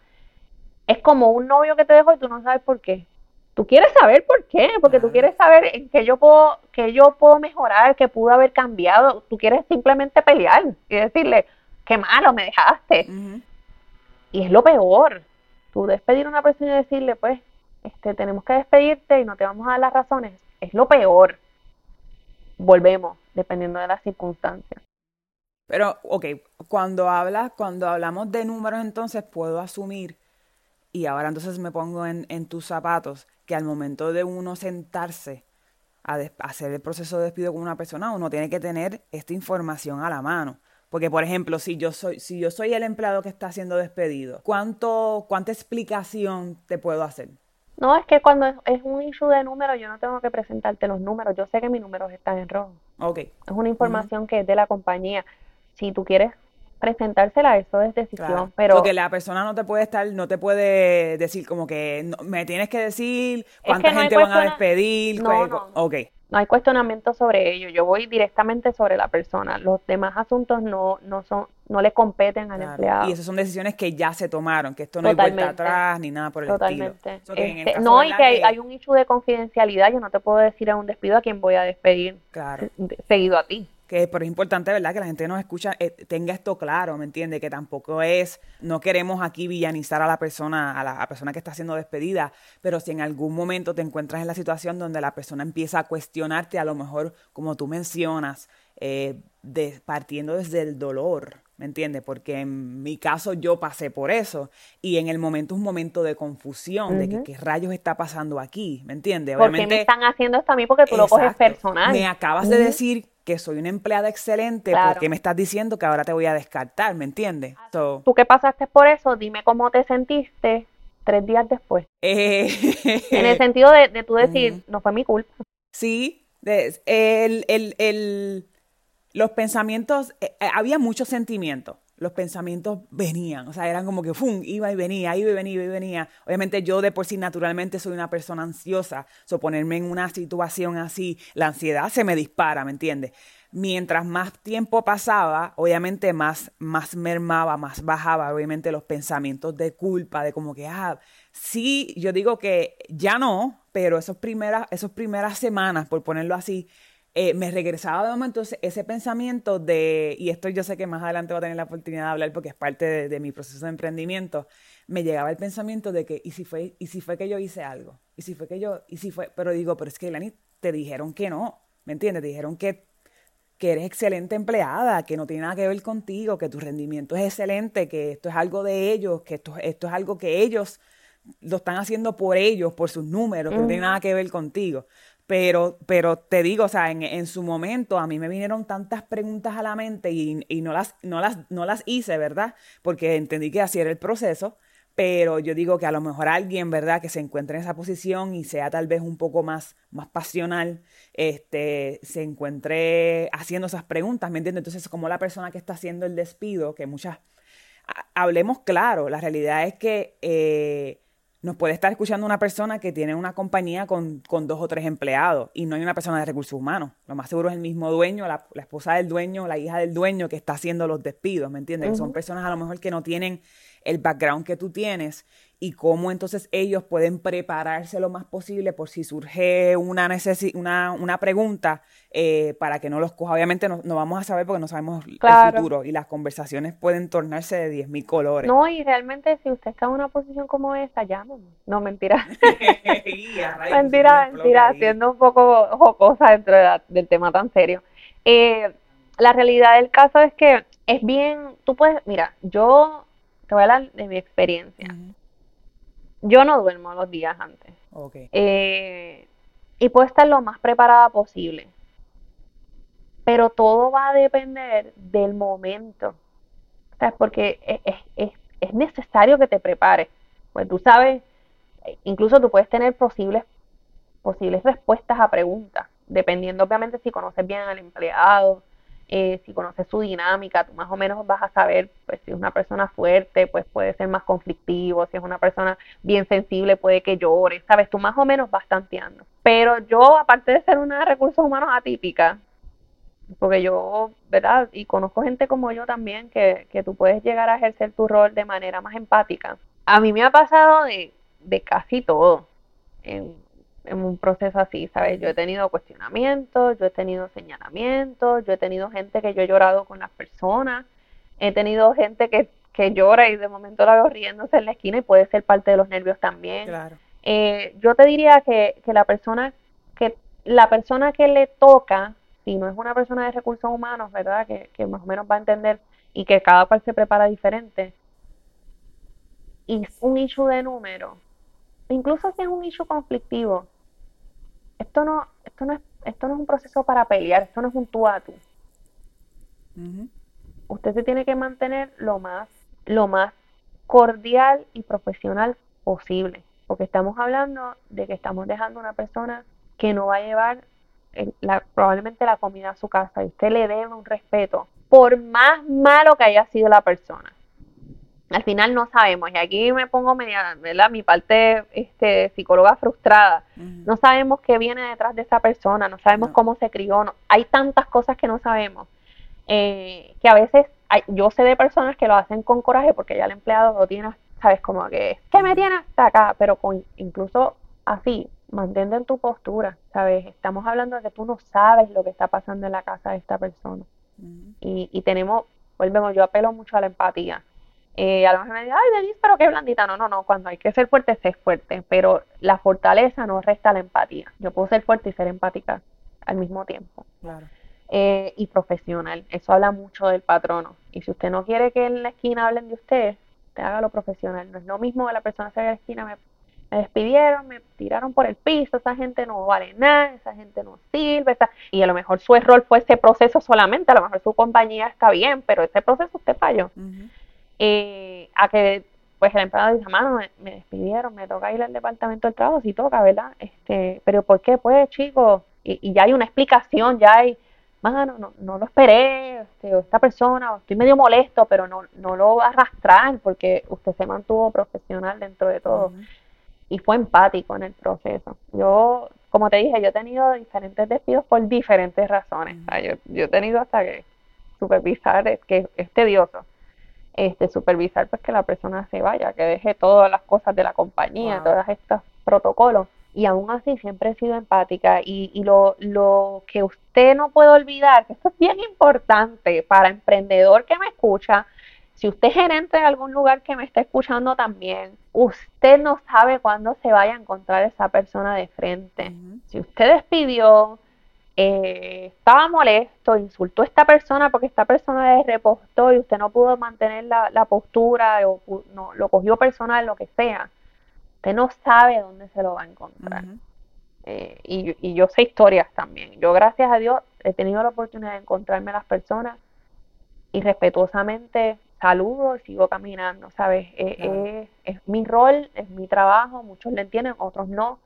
Es como un novio que te dejó y tú no sabes por qué. Tú quieres saber por qué, porque tú quieres saber en qué yo puedo, que yo puedo mejorar, qué pudo haber cambiado. Tú quieres simplemente pelear y decirle, qué malo me dejaste. Y es lo peor. Tú despedir a una persona y decirle, pues, este, tenemos que despedirte y no te vamos a dar las razones. Es lo peor. Volvemos, dependiendo de las circunstancias. Pero, ok, cuando hablas, cuando hablamos de números, entonces puedo asumir, y ahora entonces me pongo en, en tus zapatos, que al momento de uno sentarse a, hacer el proceso de despido con una persona, uno tiene que tener esta información a la mano. Porque, por ejemplo, si yo soy, si yo soy el empleado que está siendo despedido, ¿cuánto, ¿cuánta explicación te puedo hacer? No, es que cuando es un issue de números, yo no tengo que presentarte los números. Yo sé que mis números están en rojo. Ok. Es una información que es de la compañía si tú quieres presentársela, eso es decisión. Pero porque la persona no te puede estar, no te puede decir como que me tienes que decir cuánta gente van a despedir. No, no. Okay. no hay cuestionamiento sobre ello. Yo voy directamente sobre la persona. Los demás asuntos no, no son, no le competen al empleado. Y esas son decisiones que ya se tomaron, que esto no hay vuelta atrás ni nada por el estilo. Este, no, y que hay, hay, un issue de confidencialidad. Yo no te puedo decir a un despido a quién voy a despedir. Claro. Seguido a ti que pero es importante, ¿verdad? Que la gente nos escucha, eh, tenga esto claro, ¿me entiende? Que tampoco es, no queremos aquí villanizar a la persona, a la persona que está siendo despedida, pero si en algún momento te encuentras en la situación donde la persona empieza a cuestionarte, a lo mejor, como tú mencionas, eh, de, partiendo desde el dolor, ¿me entiendes? Porque en mi caso yo pasé por eso y en el momento es un momento de confusión, de que qué rayos está pasando aquí, ¿me entiendes? ¿Por qué me están haciendo esto a mí? Porque tú lo coges personal. Me acabas de decir que soy una empleada excelente porque me estás diciendo que ahora te voy a descartar, ¿me entiendes? Tú que pasaste por eso, dime cómo te sentiste tres días después. Eh, en el sentido de, de tú decir, no fue mi culpa. Sí, el, el, el, los pensamientos, eh, eh, había muchos sentimientos los pensamientos venían, o sea, eran como que ¡fum! iba y venía, iba y venía, iba y venía. Obviamente yo de por sí naturalmente soy una persona ansiosa, so ponerme en una situación así, la ansiedad se me dispara, ¿me entiendes? Mientras más tiempo pasaba, obviamente más, más mermaba, más bajaba, obviamente los pensamientos de culpa, de como que, ah, sí, yo digo que ya no, pero esos primeras, esas primeras semanas, por ponerlo así, eh, me regresaba de momento ese pensamiento de, y esto yo sé que más adelante voy a tener la oportunidad de hablar porque es parte de, mi proceso de emprendimiento, me llegaba el pensamiento de que, ¿y si fue, y si fue que yo hice algo? ¿Y si fue que yo, y si fue, pero digo, pero es que Lani, te dijeron que no, ¿me entiendes? Te dijeron que, que eres excelente empleada, que no tiene nada que ver contigo, que tu rendimiento es excelente, que esto es algo de ellos, que esto, esto es algo que ellos lo están haciendo por ellos, por sus números, que no tiene nada que ver contigo. Pero, pero te digo, o sea, en, en, su momento a mí me vinieron tantas preguntas a la mente y, y, no, las, no, las, no las hice, ¿verdad? Porque entendí que así era el proceso. Pero yo digo que a lo mejor alguien, ¿verdad?, que se encuentre en esa posición y sea tal vez un poco más, más pasional, este, se encuentre haciendo esas preguntas, ¿me entiendes? Entonces, como la persona que está haciendo el despido, que muchas, hablemos claro, la realidad es que eh, nos puede estar escuchando una persona que tiene una compañía con, dos o tres empleados y no hay una persona de recursos humanos. Lo más seguro es el mismo dueño, la, esposa del dueño, la hija del dueño que está haciendo los despidos, ¿me entiendes? Que son personas a lo mejor que no tienen el background que tú tienes y cómo entonces ellos pueden prepararse lo más posible por si surge una, una, una pregunta eh, para que no los coja. Obviamente no, vamos a saber porque no sabemos el futuro y las conversaciones pueden tornarse de 10.000 colores. No, y realmente si usted está en una posición como esta, llámame. No, mentira. mentira, mentira, siendo un poco jocosa dentro del tema tan serio. Eh, la realidad del caso es que es bien, tú puedes, mira, yo te voy a hablar de mi experiencia yo no duermo los días antes. Eh, y puedo estar lo más preparada posible. Pero todo va a depender del momento. ¿Sabes? Porque es, es, necesario que te prepares. Pues tú sabes, incluso tú puedes tener posibles, posibles respuestas a preguntas, dependiendo obviamente si conoces bien al empleado, eh, si conoces su dinámica, tú más o menos vas a saber, pues si es una persona fuerte, pues puede ser más conflictivo, si es una persona bien sensible, puede que llore, sabes, tú más o menos vas tanteando. Pero yo, aparte de ser una de recursos humanos atípica, porque yo, ¿verdad? Y conozco gente como yo también que, que tú puedes llegar a ejercer tu rol de manera más empática. A mí me ha pasado de, de casi todo en un proceso así, ¿sabes? Yo he tenido cuestionamientos, yo he tenido señalamientos, yo he tenido gente que yo he llorado con las personas, he tenido gente que, que llora y de momento la veo riéndose en la esquina y puede ser parte de los nervios también. Claro. Eh, yo te diría que, que la persona que la persona que le toca, si no es una persona de recursos humanos, ¿verdad? Que, que más o menos va a entender y que cada cual se prepara diferente, y es un issue de número, incluso si es un issue conflictivo, esto no, esto no es, esto no es un proceso para pelear, esto no es un tú a tú. Usted se tiene que mantener lo más, lo más cordial y profesional posible, porque estamos hablando de que estamos dejando a una persona que no va a llevar el- la- probablemente la comida a su casa y usted le debe un respeto, por más malo que haya sido la persona. Al final no sabemos, y aquí me pongo media, ¿verdad? Mi parte este, psicóloga frustrada. No sabemos qué viene detrás de esa persona, no sabemos No. cómo se crió, no- hay tantas cosas que no sabemos. eh, que a veces hay- yo sé de personas que lo hacen con coraje porque ya el empleado lo tiene, sabes, como que, ¿qué me tiene hasta acá? Pero con, incluso así, mantente en tu postura, ¿sabes? Estamos hablando de que tú no sabes lo que está pasando en la casa de esta persona. Y, y tenemos, volvemos, yo apelo mucho a la empatía. Eh, a lo mejor me dicen, ay, Denise, pero qué blandita. No, no, no, cuando hay que ser fuerte, sé fuerte. Pero la fortaleza no resta la empatía. Yo puedo ser fuerte y ser empática al mismo tiempo. Claro. Eh, y profesional. Eso habla mucho del patrono. Y si usted no quiere que en la esquina hablen de usted, usted hágalo profesional. No es lo mismo que la persona se a la esquina, me, me despidieron, me tiraron por el piso, esa gente no vale nada, esa gente no sirve. esa- Y a lo mejor su error fue ese proceso solamente, a lo mejor su compañía está bien, pero ese proceso usted falló. Ujú. Eh, a que pues el empleado dice, mano, me, me despidieron, me toca ir al departamento del trabajo, si toca, ¿verdad? Este, pero ¿por qué? Pues, chicos, y, y ya hay una explicación, ya hay, mano, no, no lo esperé, este, o esta persona, o estoy medio molesto, pero no, no lo va a arrastrar porque usted se mantuvo profesional dentro de todo y fue empático en el proceso. Yo, como te dije, yo he tenido diferentes despidos por diferentes razones. O sea, yo, yo he tenido hasta que supervisar, es que es tedioso. Este, supervisar pues que la persona se vaya, que deje todas las cosas de la compañía, Wow. todos estos protocolos. Y aún así siempre he sido empática y, y lo, lo que usted no puede olvidar, que esto es bien importante para emprendedor que me escucha, si usted es gerente de algún lugar que me está escuchando también, usted no sabe cuándo se vaya a encontrar esa persona de frente. Si usted despidió, eh, estaba molesto, insultó a esta persona porque esta persona le repostó y usted no pudo mantener la, la postura o no, lo cogió personal, lo que sea, usted no sabe dónde se lo va a encontrar. Eh, y, y yo sé historias también. Yo, gracias a Dios, he tenido la oportunidad de encontrarme a las personas y respetuosamente saludo y sigo caminando, ¿sabes? Eh, Claro. eh, es mi rol, es mi trabajo, muchos le entienden, otros no.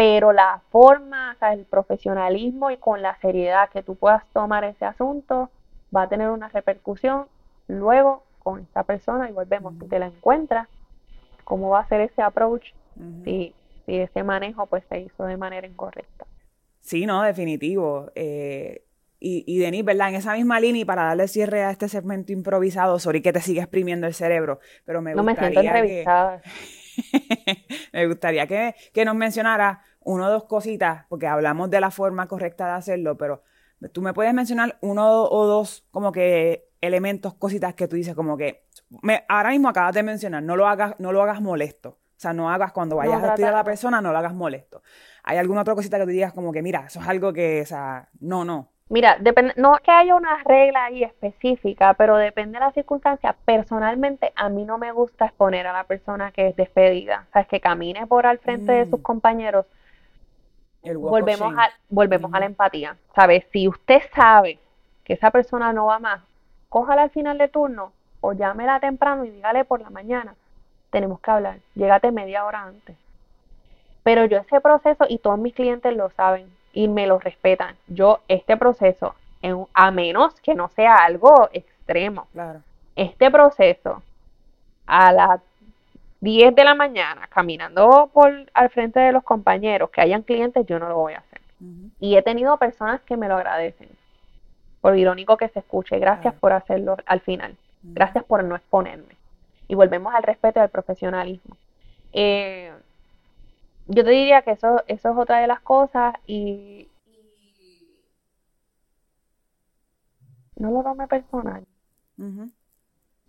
Pero la forma, o sea, el profesionalismo y con la seriedad que tú puedas tomar ese asunto va a tener una repercusión luego con esta persona y volvemos, si te la encuentras, cómo va a ser ese approach Ujú. si, si ese manejo pues se hizo de manera incorrecta. Sí, no, definitivo. Eh, y, y Denis, ¿verdad? En esa misma línea, y para darle cierre a este segmento improvisado, sorry que te siga exprimiendo el cerebro, pero me No me siento gustaría que, entrevistada. me gustaría que, que nos mencionara una o dos cositas, porque hablamos de la forma correcta de hacerlo, pero tú me puedes mencionar uno o dos como que elementos, cositas que tú dices como que me, ahora mismo acabas de mencionar, no lo hagas, no lo hagas molesto. O sea, no hagas cuando vayas a despedir a la persona, no lo hagas molesto. ¿Hay alguna otra cosita que tú digas como que, mira, eso es algo que, o sea, no, no. Mira, depende, no es que haya una regla ahí específica, pero depende de la circunstancia. Personalmente, a mí no me gusta exponer a la persona que es despedida. O sea, es que camine por al frente de sus Mm. compañeros. Volvemos a, volvemos a la empatía. ¿Sabes? Si usted sabe que esa persona no va más, cójala al final de turno o llámela temprano y dígale por la mañana, tenemos que hablar. Llégate media hora antes. Pero yo ese proceso, y todos mis clientes lo saben y me lo respetan, yo este proceso, en- a menos que no sea algo extremo, Claro. este proceso a las 10 de la mañana, caminando por al frente de los compañeros, que hayan clientes, yo no lo voy a hacer. Y he tenido personas que me lo agradecen. por irónico que se escuche. Gracias por hacerlo al final. Gracias por no exponerme. Y volvemos al respeto y al profesionalismo. Eh, yo te diría que eso, eso es otra de las cosas y, no lo tome personal.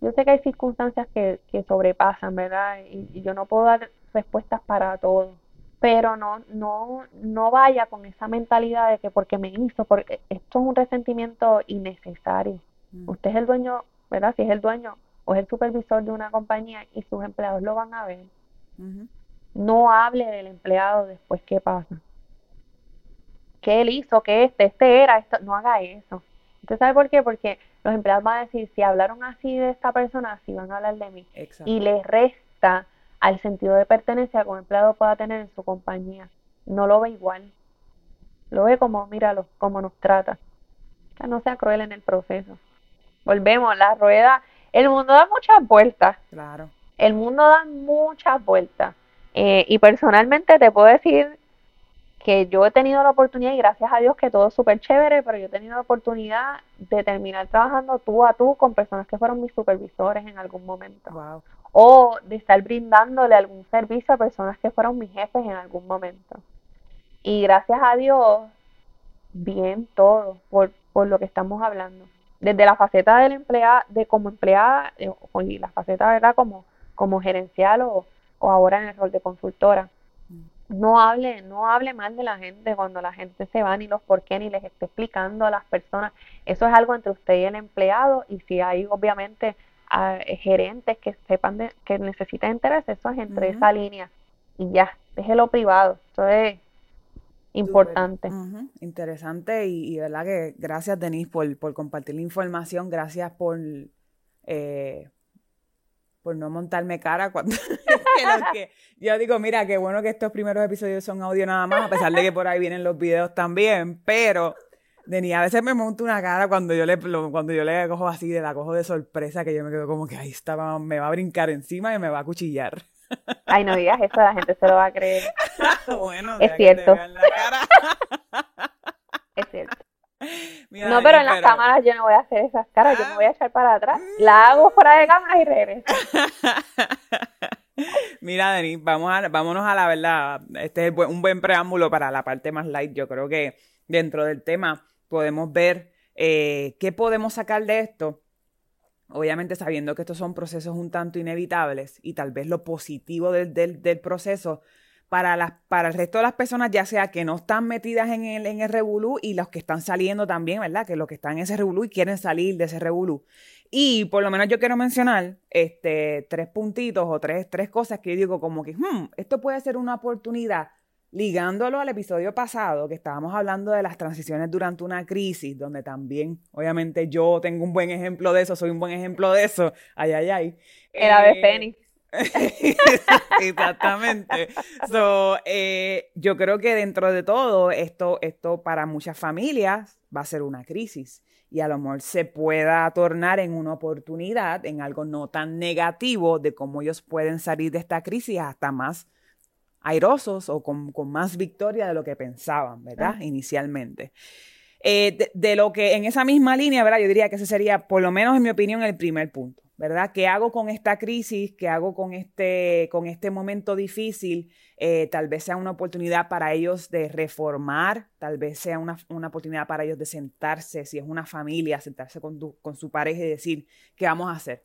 Yo sé que hay circunstancias que, que sobrepasan, ¿verdad? Y, yo no puedo dar respuestas para todo, pero no, no, no vaya con esa mentalidad de que porque me hizo, porque esto es un resentimiento innecesario. Mm. Usted es el dueño, ¿verdad? Si es el dueño o es el supervisor de una compañía y sus empleados lo van a ver. No hable del empleado después qué pasa. ¿Qué él hizo? ¿Qué este? Este era esto. No haga eso. ¿Usted sabe por qué? Porque los empleados van a decir, si hablaron así de esta persona, así van a hablar de mí. Y le resta al sentido de pertenencia que un empleado pueda tener en su compañía. No lo ve igual. Lo ve como, míralo, como nos trata. Que no sea cruel en el proceso. Volvemos, la rueda. El mundo da muchas vueltas. Claro. El mundo da muchas vueltas. Eh, y personalmente te puedo decir que yo he tenido la oportunidad, y gracias a Dios que todo es súper chévere, pero yo he tenido la oportunidad de terminar trabajando tú a tú con personas que fueron mis supervisores en algún momento. O de estar brindándole algún servicio a personas que fueron mis jefes en algún momento. Y gracias a Dios, bien todo, por, por lo que estamos hablando. Desde la faceta del empleado, de como empleada, eh, y la faceta, ¿verdad? Como, como gerencial o, o ahora en el rol de consultora. No hable, no hable mal de la gente cuando la gente se va, ni los por qué, ni les esté explicando a las personas. Eso es algo entre usted y el empleado, y si hay obviamente gerentes que sepan de, que necesitan interés, eso es entre esa línea. Y ya, déjelo privado. Eso es importante. Interesante y, y, verdad que gracias Denise por, por compartir la información, gracias por eh, por no montarme cara cuando yo digo, mira, qué bueno que estos primeros episodios son audio nada más, a pesar de que por ahí vienen los videos también, pero Denis, a veces me monto una cara cuando yo le cuando yo le cojo así, de la cojo de sorpresa, que yo me quedo como que ahí estaba, me va a brincar encima y me va a cuchillar. Ay, no digas eso, la gente se lo va a creer. bueno, es cierto. es cierto no, pero en las cámaras yo no voy a hacer esas caras, yo me voy a echar para atrás. La hago fuera de cámara y regreso. Mira, Denis, vamos a, vámonos a la verdad. Este es un buen preámbulo para la parte más light. Yo creo que dentro del tema podemos ver eh, qué podemos sacar de esto. Obviamente sabiendo que estos son procesos un tanto inevitables y tal vez lo positivo del, del, del proceso para, las, para el resto de las personas, ya sea que no están metidas en el, en el revolú y los que están saliendo también, ¿verdad? Que los que están en ese revolú y quieren salir de ese revolú. Y por lo menos yo quiero mencionar este, tres puntitos o tres, tres cosas que yo digo como que, hmm, esto puede ser una oportunidad, ligándolo al episodio pasado, que estábamos hablando de las transiciones durante una crisis, donde también, obviamente, yo tengo un buen ejemplo de eso, soy un buen ejemplo de eso, ay, ay, ay. El ave eh. Exactamente. So, eh, yo creo que dentro de todo, esto, esto para muchas familias va a ser una crisis y a lo mejor se pueda tornar en una oportunidad, en algo no tan negativo de cómo ellos pueden salir de esta crisis hasta más airosos o con, más victoria de lo que pensaban, ¿verdad? Inicialmente. Eh, de, de, lo que en esa misma línea, ¿verdad? Yo diría que ese sería, por lo menos en mi opinión, el primer punto. ¿Verdad? ¿Qué hago con esta crisis? ¿Qué hago con este, con este momento difícil? Eh, tal vez sea una oportunidad para ellos de reformar, tal vez sea una, oportunidad para ellos de sentarse, si es una familia, sentarse con, con su pareja y decir, ¿qué vamos a hacer?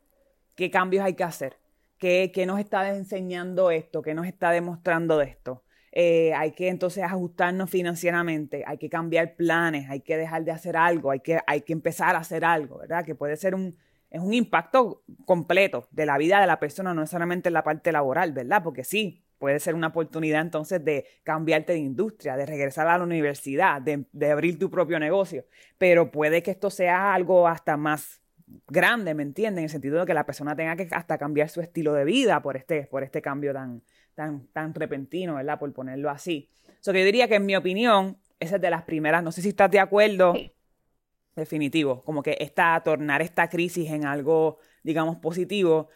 ¿Qué cambios hay que hacer? ¿Qué, qué nos está enseñando esto? ¿Qué nos está demostrando esto? Eh, hay que entonces ajustarnos financieramente, hay que cambiar planes, hay que dejar de hacer algo, hay que, hay que empezar a hacer algo, ¿verdad? Que puede ser un, es un impacto completo de la vida de la persona, no solamente en la parte laboral, ¿verdad? Porque sí, puede ser una oportunidad entonces de cambiarte de industria, de regresar a la universidad, de, abrir tu propio negocio, pero puede que esto sea algo hasta más grande, ¿me entienden? En el sentido de que la persona tenga que hasta cambiar su estilo de vida por este, por este cambio tan, tan, tan repentino, ¿verdad? Por ponerlo así. So que yo diría que en mi opinión, esa es de las primeras, no sé si estás de acuerdo. Definitivo, como que esta, tornar esta crisis en algo, digamos, positivo,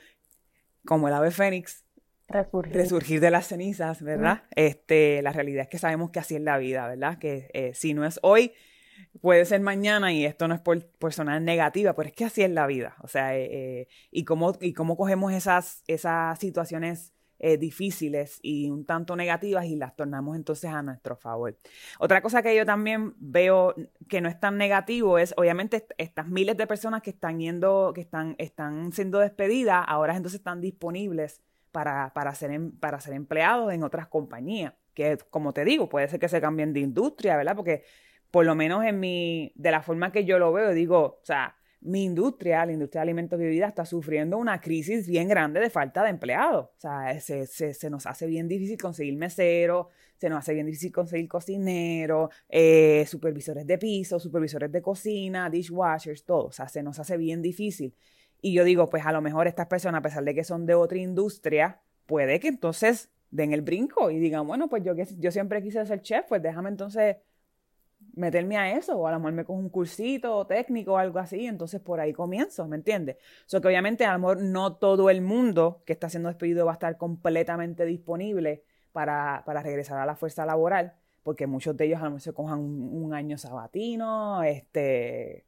como el ave fénix, resurgir, de las cenizas, ¿verdad? Este, la realidad es que sabemos que así es la vida, ¿verdad? Que eh, si no es hoy, puede ser mañana y esto no es por, por sonar negativa, pero es que así es la vida. O sea, eh, eh, y, cómo, y cómo cogemos esas, esas situaciones eh, difíciles y un tanto negativas y las tornamos entonces a nuestro favor. Otra cosa que yo también veo que no es tan negativo es, obviamente, estas miles de personas que están yendo, que están, están siendo despedidas, ahora entonces están disponibles para, para, ser, em, para ser empleados en otras compañías, que como te digo, puede ser que se cambien de industria, ¿verdad? Porque por lo menos en mi, de la forma que yo lo veo, digo, o sea, mi industria, la industria de alimentos y bebidas, está sufriendo una crisis bien grande de falta de empleados. O sea, se, nos hace bien difícil conseguir meseros, se nos hace bien difícil conseguir cocineros, eh, supervisores de piso, supervisores de cocina, dishwashers, todo. O sea, se nos hace bien difícil. Y yo digo, pues a lo mejor estas personas, a pesar de que son de otra industria, puede que entonces den el brinco y digan, bueno, pues yo, yo siempre quise ser chef, pues déjame entonces meterme a eso, o a lo mejor me cojo un cursito técnico o algo así, entonces por ahí comienzo, ¿me entiendes? O sea que obviamente a lo mejor no todo el mundo que está siendo despedido va a estar completamente disponible para, para regresar a la fuerza laboral, porque muchos de ellos a lo mejor se cojan un, año sabatino, este,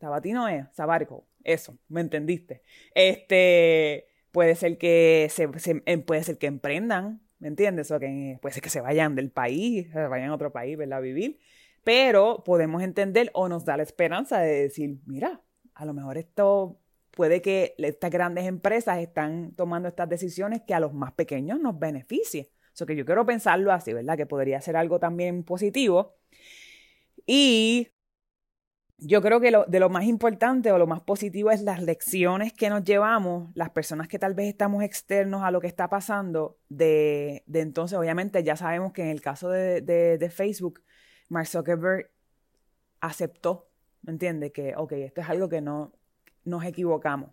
sabatino es, sabático, eso, ¿me entendiste? Este, puede ser que se, em, puede ser que emprendan, ¿me entiendes? O que puede ser que se vayan del país, se vayan a otro país, ¿verdad? A vivir pero podemos entender o nos da la esperanza de decir, mira, a lo mejor esto puede que estas grandes empresas están tomando estas decisiones que a los más pequeños nos beneficie. Eso que yo quiero pensarlo así, ¿verdad? Que podría ser algo también positivo. Y yo creo que lo, de lo más importante o lo más positivo es las lecciones que nos llevamos, las personas que tal vez estamos externos a lo que está pasando, de, de entonces, obviamente ya sabemos que en el caso de, de Facebook, Mark Zuckerberg aceptó, ¿me entiendes? Que, ok, esto es algo que no nos equivocamos,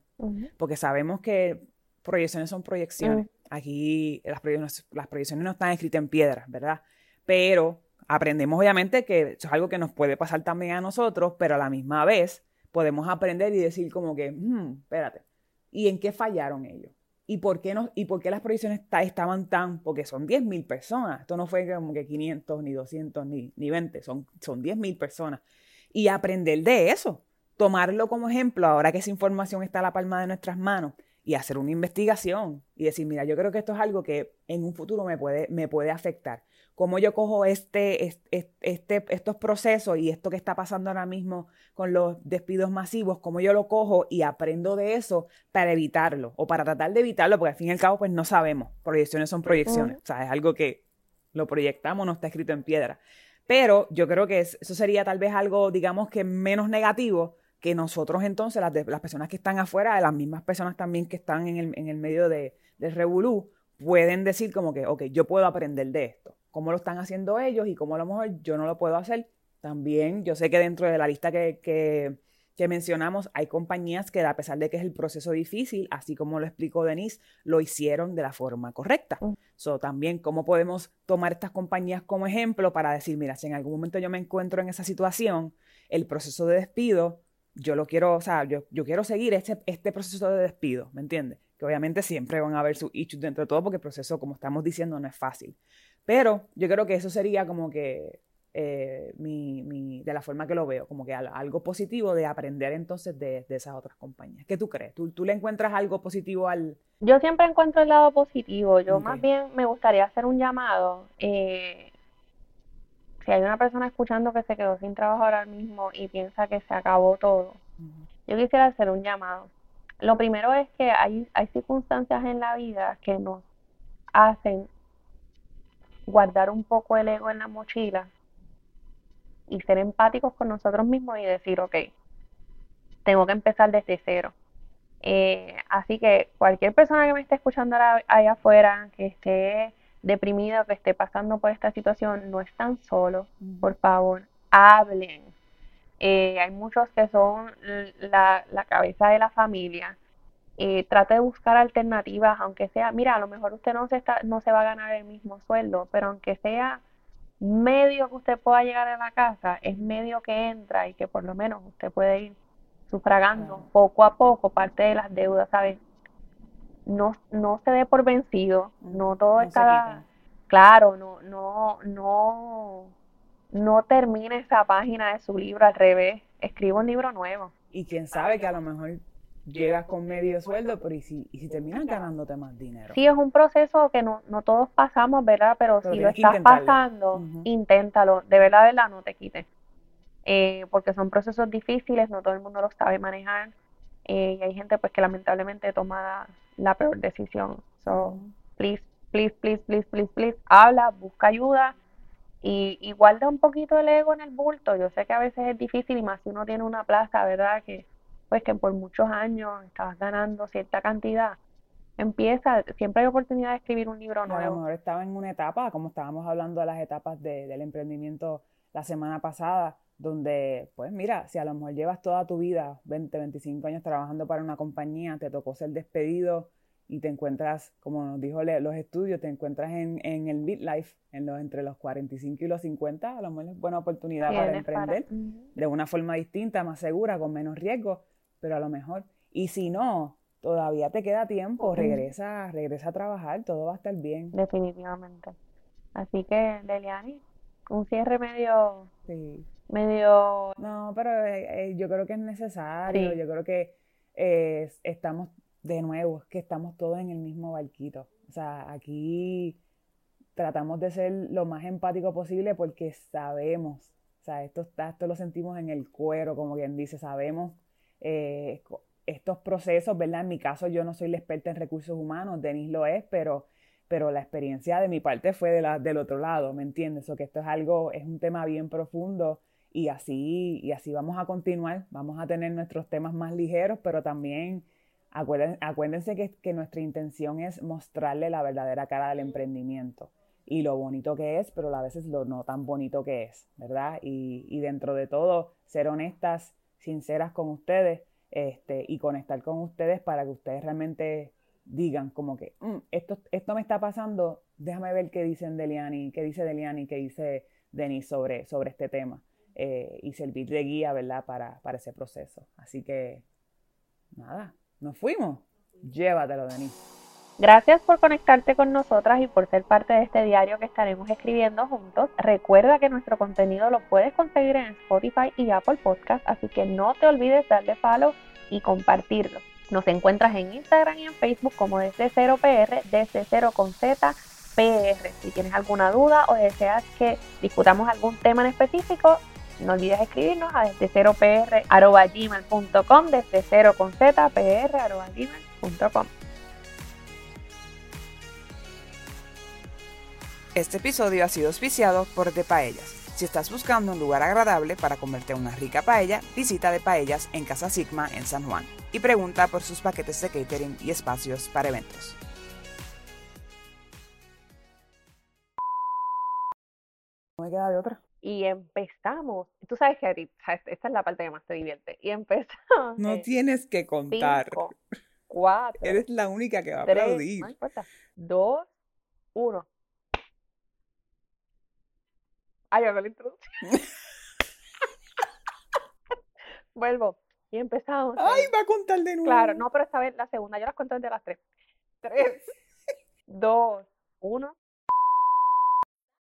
porque sabemos que proyecciones son proyecciones. Aquí las proyecciones, las proyecciones no están escritas en piedra, ¿verdad? Pero aprendemos obviamente que eso es algo que nos puede pasar también a nosotros, pero a la misma vez podemos aprender y decir como que, hmm, espérate, ¿y en qué fallaron ellos? ¿Y por qué, no, y por qué las proyecciones estaban tan? Porque son 10.000 personas. Esto no fue como que 500, ni 200, ni, ni 20. Son, son 10.000 personas. Y aprender de eso. Tomarlo como ejemplo ahora que esa información está a la palma de nuestras manos y hacer una investigación y decir, mira, yo creo que esto es algo que en un futuro me puede, me puede afectar. Cómo yo cojo este, este, estos procesos y esto que está pasando ahora mismo con los despidos masivos, cómo yo lo cojo y aprendo de eso para evitarlo o para tratar de evitarlo, porque al fin y al cabo pues no sabemos, proyecciones son proyecciones, o sea, es algo que lo proyectamos, no está escrito en piedra. Pero yo creo que eso sería tal vez algo, digamos que menos negativo que nosotros entonces, las, las personas que están afuera, las mismas personas también que están en el, en el medio de, del revolú, pueden decir como que, ok, yo puedo aprender de esto cómo lo están haciendo ellos y cómo a lo mejor yo no lo puedo hacer. También yo sé que dentro de la lista que, que, mencionamos hay compañías que a pesar de que es el proceso difícil, así como lo explicó Denise, lo hicieron de la forma correcta. Mm. So, también cómo podemos tomar estas compañías como ejemplo para decir, mira, si en algún momento yo me encuentro en esa situación, el proceso de despido, yo lo quiero, o sea, yo, yo quiero seguir este, este proceso de despido, ¿me entiendes? Que obviamente siempre van a haber sus issues dentro de todo porque el proceso, como estamos diciendo, no es fácil. Pero yo creo que eso sería como que eh, mi, mi, de la forma que lo veo, como que algo positivo de aprender entonces de, de, esas otras compañías. ¿Qué tú crees? ¿Tú, ¿Tú, le encuentras algo positivo al...? Yo siempre encuentro el lado positivo. Yo más bien me gustaría hacer un llamado. Eh, si hay una persona escuchando que se quedó sin trabajo ahora mismo y piensa que se acabó todo, yo quisiera hacer un llamado. Lo primero es que hay, hay circunstancias en la vida que nos hacen guardar un poco el ego en la mochila y ser empáticos con nosotros mismos y decir, ok, tengo que empezar desde cero. Eh, así que cualquier persona que me esté escuchando allá afuera, que esté deprimido, que esté pasando por esta situación, no están solos, por favor, hablen. Eh, hay muchos que son la, la cabeza de la familia eh, trate de buscar alternativas, aunque sea, mira, a lo mejor usted no se, está, no se va a ganar el mismo sueldo, pero aunque sea medio que usted pueda llegar a la casa, es medio que entra y que por lo menos usted puede ir sufragando poco a poco parte de las deudas, ¿sabes? No, no se dé por vencido, no todo está claro, no, no, no, no termine esa página de su libro al revés, escriba un libro nuevo. Y quién sabe que a lo mejor llegas con medio sueldo, pero ¿y si, y si terminas ganándote más dinero? Sí, es un proceso que no, no todos pasamos, ¿verdad? Pero, si lo estás pasando, inténtalo. De verdad, de verdad, no te quites. Eh, porque son procesos difíciles, no todo el mundo los sabe manejar. Eh, y hay gente pues que lamentablemente toma la peor decisión. So, please, please, please, please, please, please, habla, busca ayuda y, y guarda un poquito el ego en el bulto. Yo sé que a veces es difícil y más si uno tiene una plaza, ¿verdad? Que pues que por muchos años estabas ganando cierta cantidad. Empieza, siempre hay oportunidad de escribir un libro nuevo. a lo mejor estaba en una etapa, como estábamos hablando de las etapas del emprendimiento la semana pasada, donde, pues mira, si a lo mejor llevas toda tu vida, 20, 25 años trabajando para una compañía, te tocó ser despedido y te encuentras, como nos dijo los estudios, te encuentras en, en el midlife, en los, entre los 45 y los 50, a lo mejor es buena oportunidad para emprender de una forma distinta, más segura, con menos riesgo pero a lo mejor, y si no, todavía te queda tiempo, regresa, regresa a trabajar, todo va a estar bien. Definitivamente. Así que, Deliani, un cierre medio... Sí. Medio... No, pero eh, eh, yo creo que es necesario, yo creo que eh, estamos, de nuevo, que estamos todos en el mismo barquito. O sea, aquí tratamos de ser lo más empático posible porque sabemos, o sea, esto, esto lo sentimos en el cuero, como quien dice, sabemos eh, estos procesos, ¿verdad? En mi caso yo no soy la experta en recursos humanos, Denis lo es, pero, pero la experiencia de mi parte fue de la, del otro lado, ¿me entiendes? O que esto es algo, es un tema bien profundo y así, y así vamos a continuar, vamos a tener nuestros temas más ligeros, pero también acuérdense, acuérdense que, que nuestra intención es mostrarle la verdadera cara del emprendimiento y lo bonito que es, pero a veces lo no tan bonito que es, ¿verdad? Y, y dentro de todo, ser honestas sinceras con ustedes este, y conectar con ustedes para que ustedes realmente digan como que mm, esto, esto me está pasando, déjame ver qué dicen Deliani, qué dice Deliani, qué dice Denis sobre, sobre este tema eh, y servir de guía, ¿verdad? Para, para ese proceso. Así que, nada, nos fuimos. Llévatelo, Denis. Gracias por conectarte con nosotras y por ser parte de este diario que estaremos escribiendo juntos. Recuerda que nuestro contenido lo puedes conseguir en Spotify y Apple Podcast, así que no te olvides darle follow y compartirlo. Nos encuentras en Instagram y en Facebook como desde 0 PR, desde 0 con Z PR. Si tienes alguna duda o deseas que discutamos algún tema en específico, no olvides escribirnos a desde 0 PR gmail.com, desde 0 con Z PR gmail.com. Este episodio ha sido auspiciado por De Paellas. Si estás buscando un lugar agradable para comerte una rica paella, visita De Paellas en Casa Sigma en San Juan y pregunta por sus paquetes de catering y espacios para eventos. ¿No me queda de otra? Y empezamos. Tú sabes que esta es la parte que más te divierte. Y empezamos. No tienes que contar. cuatro. Eres la única que va a aplaudir. No importa. Dos, uno. Ay, hago la introducción. Vuelvo. Y empezamos. Ay, va a contar de nuevo. Claro, no, pero esta vez la segunda, yo las cuento desde las tres. Tres, dos, uno.